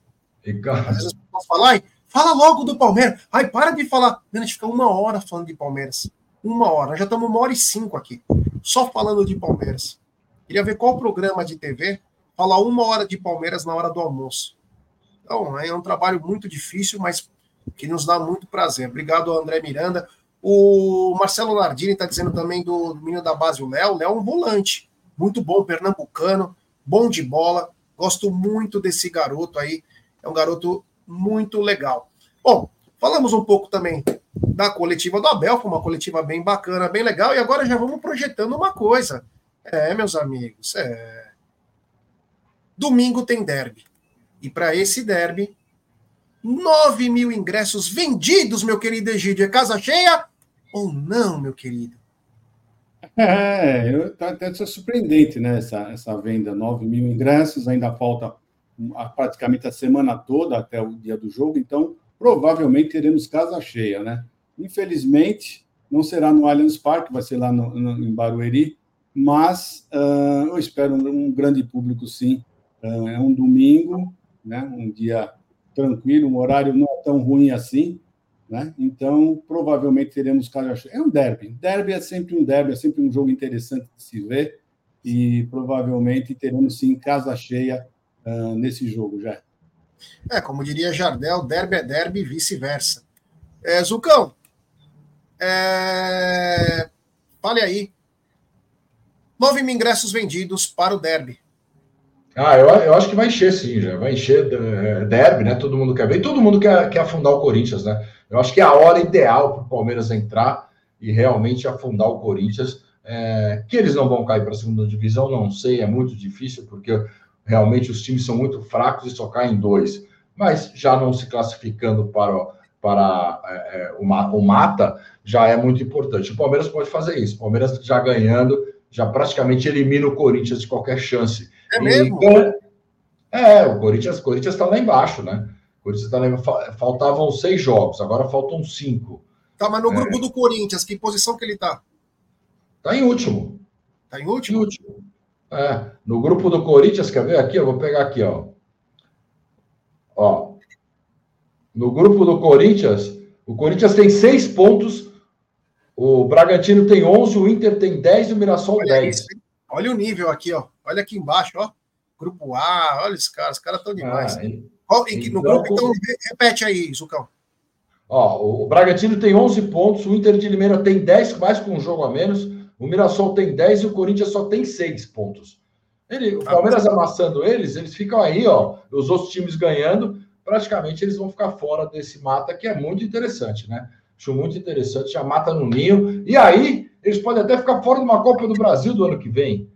E, cara... Às vezes as pessoas falam, fala logo do Palmeiras. Ai, para de falar. A gente fica uma hora falando de Palmeiras. Uma hora. Já estamos uma hora e cinco aqui. Só falando de Palmeiras. Queria ver qual programa de TV falar uma hora de Palmeiras na hora do almoço. Então, é um trabalho muito difícil, mas que nos dá muito prazer. Obrigado, André Miranda. O Marcelo Nardini está dizendo também do menino da base, o Léo. Léo é um volante, muito bom, pernambucano, bom de bola. Gosto muito desse garoto aí. É um garoto muito legal. Bom, falamos um pouco também da coletiva do Abel, foi uma coletiva bem bacana, bem legal. E agora já vamos projetando uma coisa. É, meus amigos, é. Domingo tem derby. E para esse derby, 9 mil ingressos vendidos, meu querido Egídio. É casa cheia ou não, meu querido? É, eu, tá até surpreendente, né? Essa, essa venda, 9 mil ingressos, ainda falta praticamente a semana toda até o dia do jogo, então provavelmente teremos casa cheia, né? Infelizmente, não será no Allianz Parque, vai ser lá no, no, em Barueri, mas uh, eu espero um, grande público, sim. Uh, é um domingo, né? um dia tranquilo, um horário não é tão ruim assim, né? Então, provavelmente teremos casa É um derby. Derby é sempre um derby, é sempre um jogo interessante de se ver e provavelmente teremos sim casa cheia uh, nesse jogo já. É, como diria Jardel, derby é derby e vice-versa. É, Zucão, é... fale aí. 9 mil ingressos vendidos para o derby. Ah, eu, eu acho que vai encher sim, já. Vai encher é, derby, né? Todo mundo quer ver. E todo mundo quer, quer afundar o Corinthians, né? Eu acho que é a hora ideal para o Palmeiras entrar e realmente afundar o Corinthians. É, que eles não vão cair para a segunda divisão, não sei, é muito difícil, porque realmente os times são muito fracos e só caem dois. Mas já não se classificando para, para é, é o, mata, já é muito importante. O Palmeiras pode fazer isso. O Palmeiras já ganhando, já praticamente elimina o Corinthians de qualquer chance. É mesmo? E, é, o Corinthians está lá embaixo, né? O Corinthians tá lá, faltavam seis jogos, agora faltam cinco. Tá, mas no é. grupo do Corinthians, que posição que ele tá? Tá em último. Tá em último? Em último. É, no grupo do Corinthians, quer ver aqui? Eu vou pegar aqui, ó. Ó. No grupo do Corinthians, o Corinthians tem seis pontos, o Bragantino tem 11, o Inter tem 10 e o Mirassol Olha 10. Isso, Olha o nível aqui, ó. Olha aqui embaixo, ó. Grupo A, olha os caras, os caras estão demais. Ah, Qual, então, no grupo, então, repete aí, Zucão. Ó, o Bragantino tem 11 pontos, o Inter de Limeira tem 10, mais com um jogo a menos, o Mirassol tem 10 e o Corinthians só tem 6 pontos. Ele, o ah, Palmeiras amassando eles, eles ficam aí, ó, os outros times ganhando, praticamente eles vão ficar fora desse mata, que é muito interessante, né? Acho muito interessante, já mata no ninho. E aí, eles podem até ficar fora de uma Copa do Brasil do ano que vem,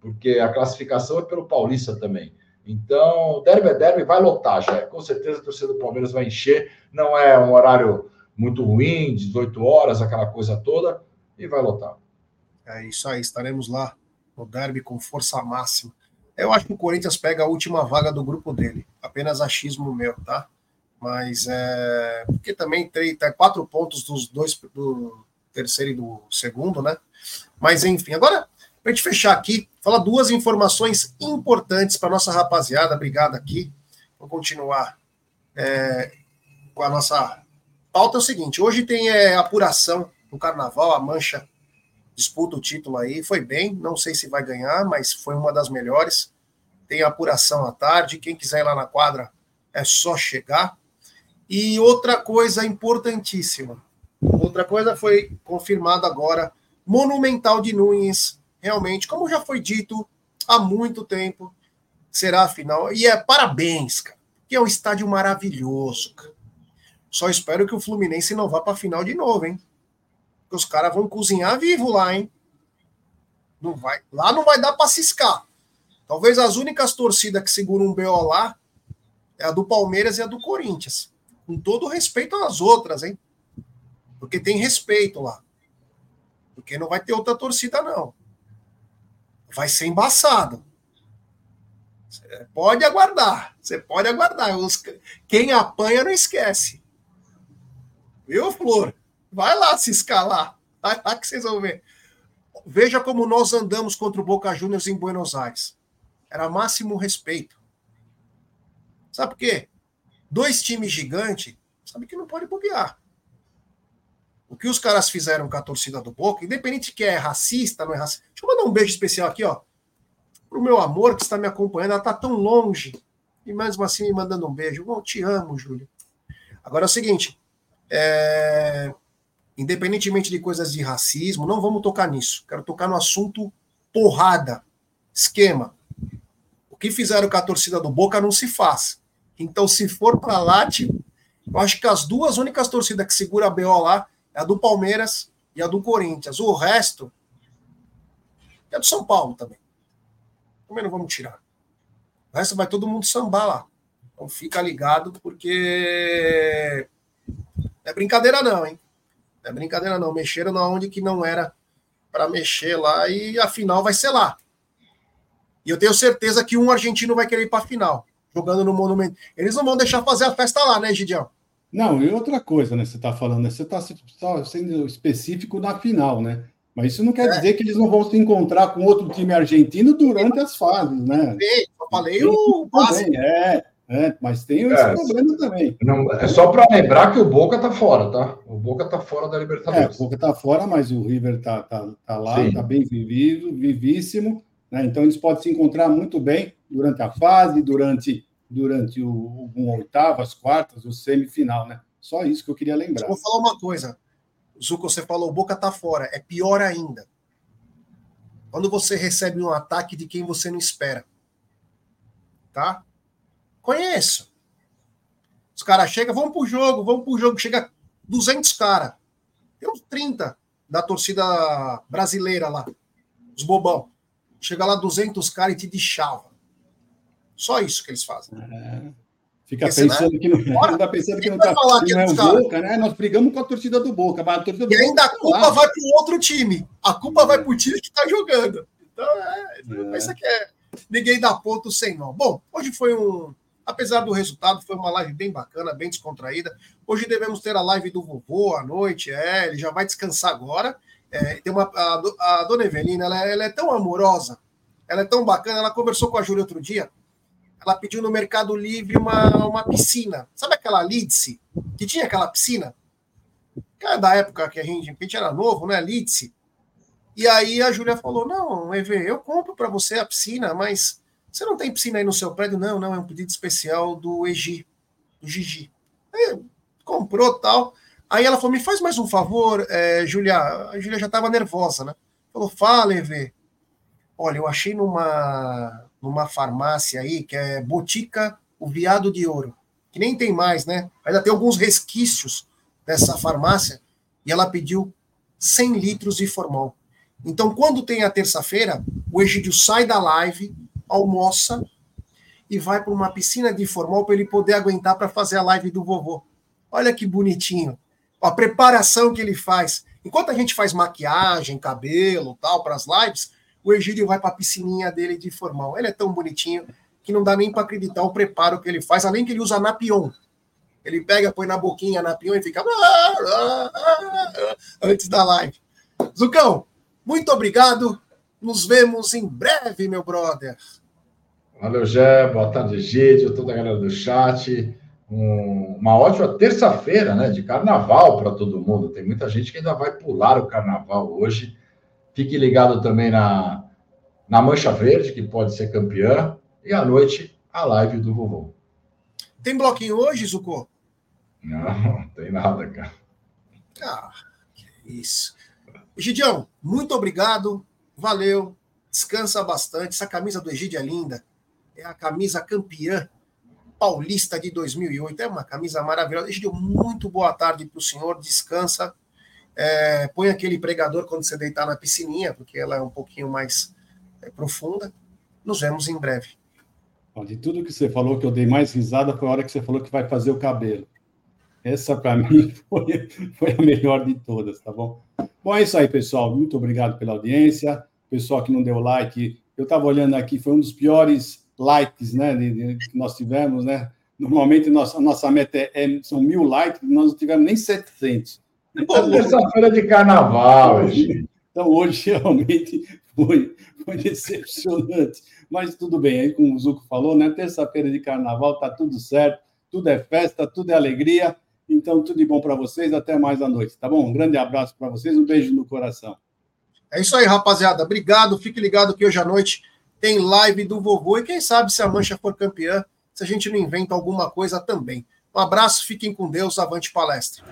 porque a classificação é pelo Paulista também. Então, derby é derby, vai lotar já. Com certeza a torcida do Palmeiras vai encher. Não é um horário muito ruim, 18 horas, aquela coisa toda, e vai lotar. É isso aí, estaremos lá no derby com força máxima. Eu acho que o Corinthians pega a última vaga do grupo dele. Apenas achismo meu, tá? Mas é. Porque também tem, tem quatro pontos dos dois, do terceiro e do segundo, né? Mas enfim, agora, para a gente fechar aqui, falar duas informações importantes para nossa rapaziada. Obrigado aqui. Vou continuar é, com a nossa pauta. É o seguinte: hoje tem é, apuração no carnaval, a Mancha disputa o título aí. Foi bem, não sei se vai ganhar, mas foi uma das melhores. Tem apuração à tarde. Quem quiser ir lá na quadra é só chegar. E outra coisa importantíssima. Outra coisa foi confirmado agora, Monumental de Nunes, realmente, como já foi dito há muito tempo, será a final. E é parabéns, cara, que é um estádio maravilhoso, cara. Só espero que o Fluminense não vá para a final de novo, hein? Porque os caras vão cozinhar vivo lá, hein? Não vai, lá não vai dar para ciscar. Talvez as únicas torcidas que seguram um BO lá é a do Palmeiras e a do Corinthians. Com todo respeito às outras, hein? Porque tem respeito lá. Porque não vai ter outra torcida, não. Vai ser embaçado. Você pode aguardar. Você pode aguardar. Quem apanha não esquece. Viu, Flor? Vai lá se escalar. Vai lá que vocês vão ver. Veja como nós andamos contra o Boca Juniors em Buenos Aires. Era máximo respeito. Sabe por quê? Dois times gigantes, sabe que não pode bobear. O que os caras fizeram com a torcida do Boca, independente de que é racista, não é racista. Deixa eu mandar um beijo especial aqui, ó. Pro meu amor que está me acompanhando, ela tá tão longe. E mesmo assim me mandando um beijo. Eu te amo, Júlio. Agora é o seguinte: é... independentemente de coisas de racismo, não vamos tocar nisso. Quero tocar no assunto porrada, esquema. O que fizeram com a torcida do Boca não se faz. Então, se for para lá, tipo, eu acho que as duas únicas torcidas que segura a BO lá é a do Palmeiras e a do Corinthians. O resto é do São Paulo também. Também não vamos tirar. O resto vai todo mundo sambar lá. Então fica ligado, porque é brincadeira não, hein? Não é brincadeira não. Mexeram na onde que não era para mexer lá e a final vai ser lá. E eu tenho certeza que um argentino vai querer ir para a final jogando no Monumento. Eles não vão deixar fazer a festa lá, né, Gidião? Não, e outra coisa, né? Você está falando, né? Você está sendo específico na final, né? Mas isso não quer é. dizer que eles não vão se encontrar com outro time argentino durante as fases, né? Sim, eu falei o básico. É, é, mas tem esse é, problema também. Não, é só para lembrar que o Boca tá fora, tá? O Boca tá fora da Libertadores. É, o Boca tá fora, mas o River tá, tá, tá lá, Sim. tá bem vivido, vivíssimo. Né? Então eles podem se encontrar muito bem durante a fase, durante, durante o, um oitavo, as quartas, o semifinal, né? Só isso que eu queria lembrar. vou falar uma coisa. Zuko, você falou, o Boca tá fora. É pior ainda. Quando você recebe um ataque de quem você não espera. Tá? Conheço. Os caras chegam, vamos pro jogo, vamos pro jogo. Chega 200 caras. Tem uns 30 da torcida brasileira lá. Os bobão. Chega lá 200 caras e te deixava. Só isso que eles fazem. É. Fica Esse, pensando né? que não, fica pensando que não, tá, que não é o Boca, né? Nós brigamos com a torcida do Boca, mas a torcida do E ainda Boca a culpa tá vai para o outro time. A culpa vai para o time que está jogando. Então, é, é. pensa que é ninguém dá ponto sem nó. Bom, hoje foi um. Apesar do resultado, foi uma live bem bacana, bem descontraída. Hoje devemos ter a live do vovô à noite. É, ele já vai descansar agora. É, tem uma, a, a dona Evelina, ela, é, ela é tão amorosa ela é tão bacana, ela conversou com a Júlia outro dia. Ela pediu no Mercado Livre uma, uma piscina. Sabe aquela Lidse? Que tinha aquela piscina? Que era da época que a gente, a gente era novo, né? Lidse. E aí a Júlia falou: Não, EV, eu compro para você a piscina, mas você não tem piscina aí no seu prédio? Não, não, é um pedido especial do Egi, do Gigi. Aí, comprou tal. Aí ela falou: Me faz mais um favor, é, Júlia. A Júlia já estava nervosa, né? Falou: Fala, EV. Olha, eu achei numa, numa farmácia aí, que é Botica o Viado de Ouro, que nem tem mais, né? Ainda tem alguns resquícios dessa farmácia, e ela pediu 100 litros de formol. Então, quando tem a terça-feira, o Egídio sai da live, almoça e vai para uma piscina de formol para ele poder aguentar para fazer a live do vovô. Olha que bonitinho. A preparação que ele faz. Enquanto a gente faz maquiagem, cabelo, tal, para as lives, o Egídio vai para a piscininha dele de formal. Ele é tão bonitinho que não dá nem para acreditar o preparo que ele faz, além que ele usa napion. Ele pega, põe na boquinha napion e fica antes da live. Zucão, muito obrigado. Nos vemos em breve, meu brother. Valeu, Gé. Boa tarde, Egídio, toda a galera do chat. Um, uma ótima terça-feira, né? De carnaval para todo mundo. Tem muita gente que ainda vai pular o carnaval hoje. Fique ligado também na, na Mancha Verde, que pode ser campeã. E à noite, a live do vovô. Tem bloquinho hoje, Zucco? Não, tem nada, cara. Ah, que isso. Gidião, muito obrigado. Valeu. Descansa bastante. Essa camisa do Egídio é linda. É a camisa campeã Paulista de 2008. É uma camisa maravilhosa. Egidio, muito boa tarde para o senhor. Descansa. É, põe aquele pregador quando você deitar na piscininha, porque ela é um pouquinho mais é, profunda. Nos vemos em breve. De tudo que você falou, que eu dei mais risada foi a hora que você falou que vai fazer o cabelo. Essa, para mim, foi, foi a melhor de todas, tá bom? Bom, é isso aí, pessoal. Muito obrigado pela audiência. Pessoal que não deu like, eu estava olhando aqui, foi um dos piores likes né, de, de, que nós tivemos, né? Normalmente nossa, nossa meta é, é, são mil likes, nós não tivemos nem 700. Então, terça-feira de carnaval, hoje. Então, hoje realmente foi, foi decepcionante. Mas tudo bem, aí como o Zuco falou, né? Terça-feira de carnaval, tá tudo certo, tudo é festa, tudo é alegria. Então, tudo de bom para vocês, até mais à noite, tá bom? Um grande abraço para vocês, um beijo no coração. É isso aí, rapaziada. Obrigado. Fique ligado que hoje à noite tem live do vovô. E quem sabe se a Mancha for campeã, se a gente não inventa alguma coisa também. Um abraço, fiquem com Deus. Avante palestra.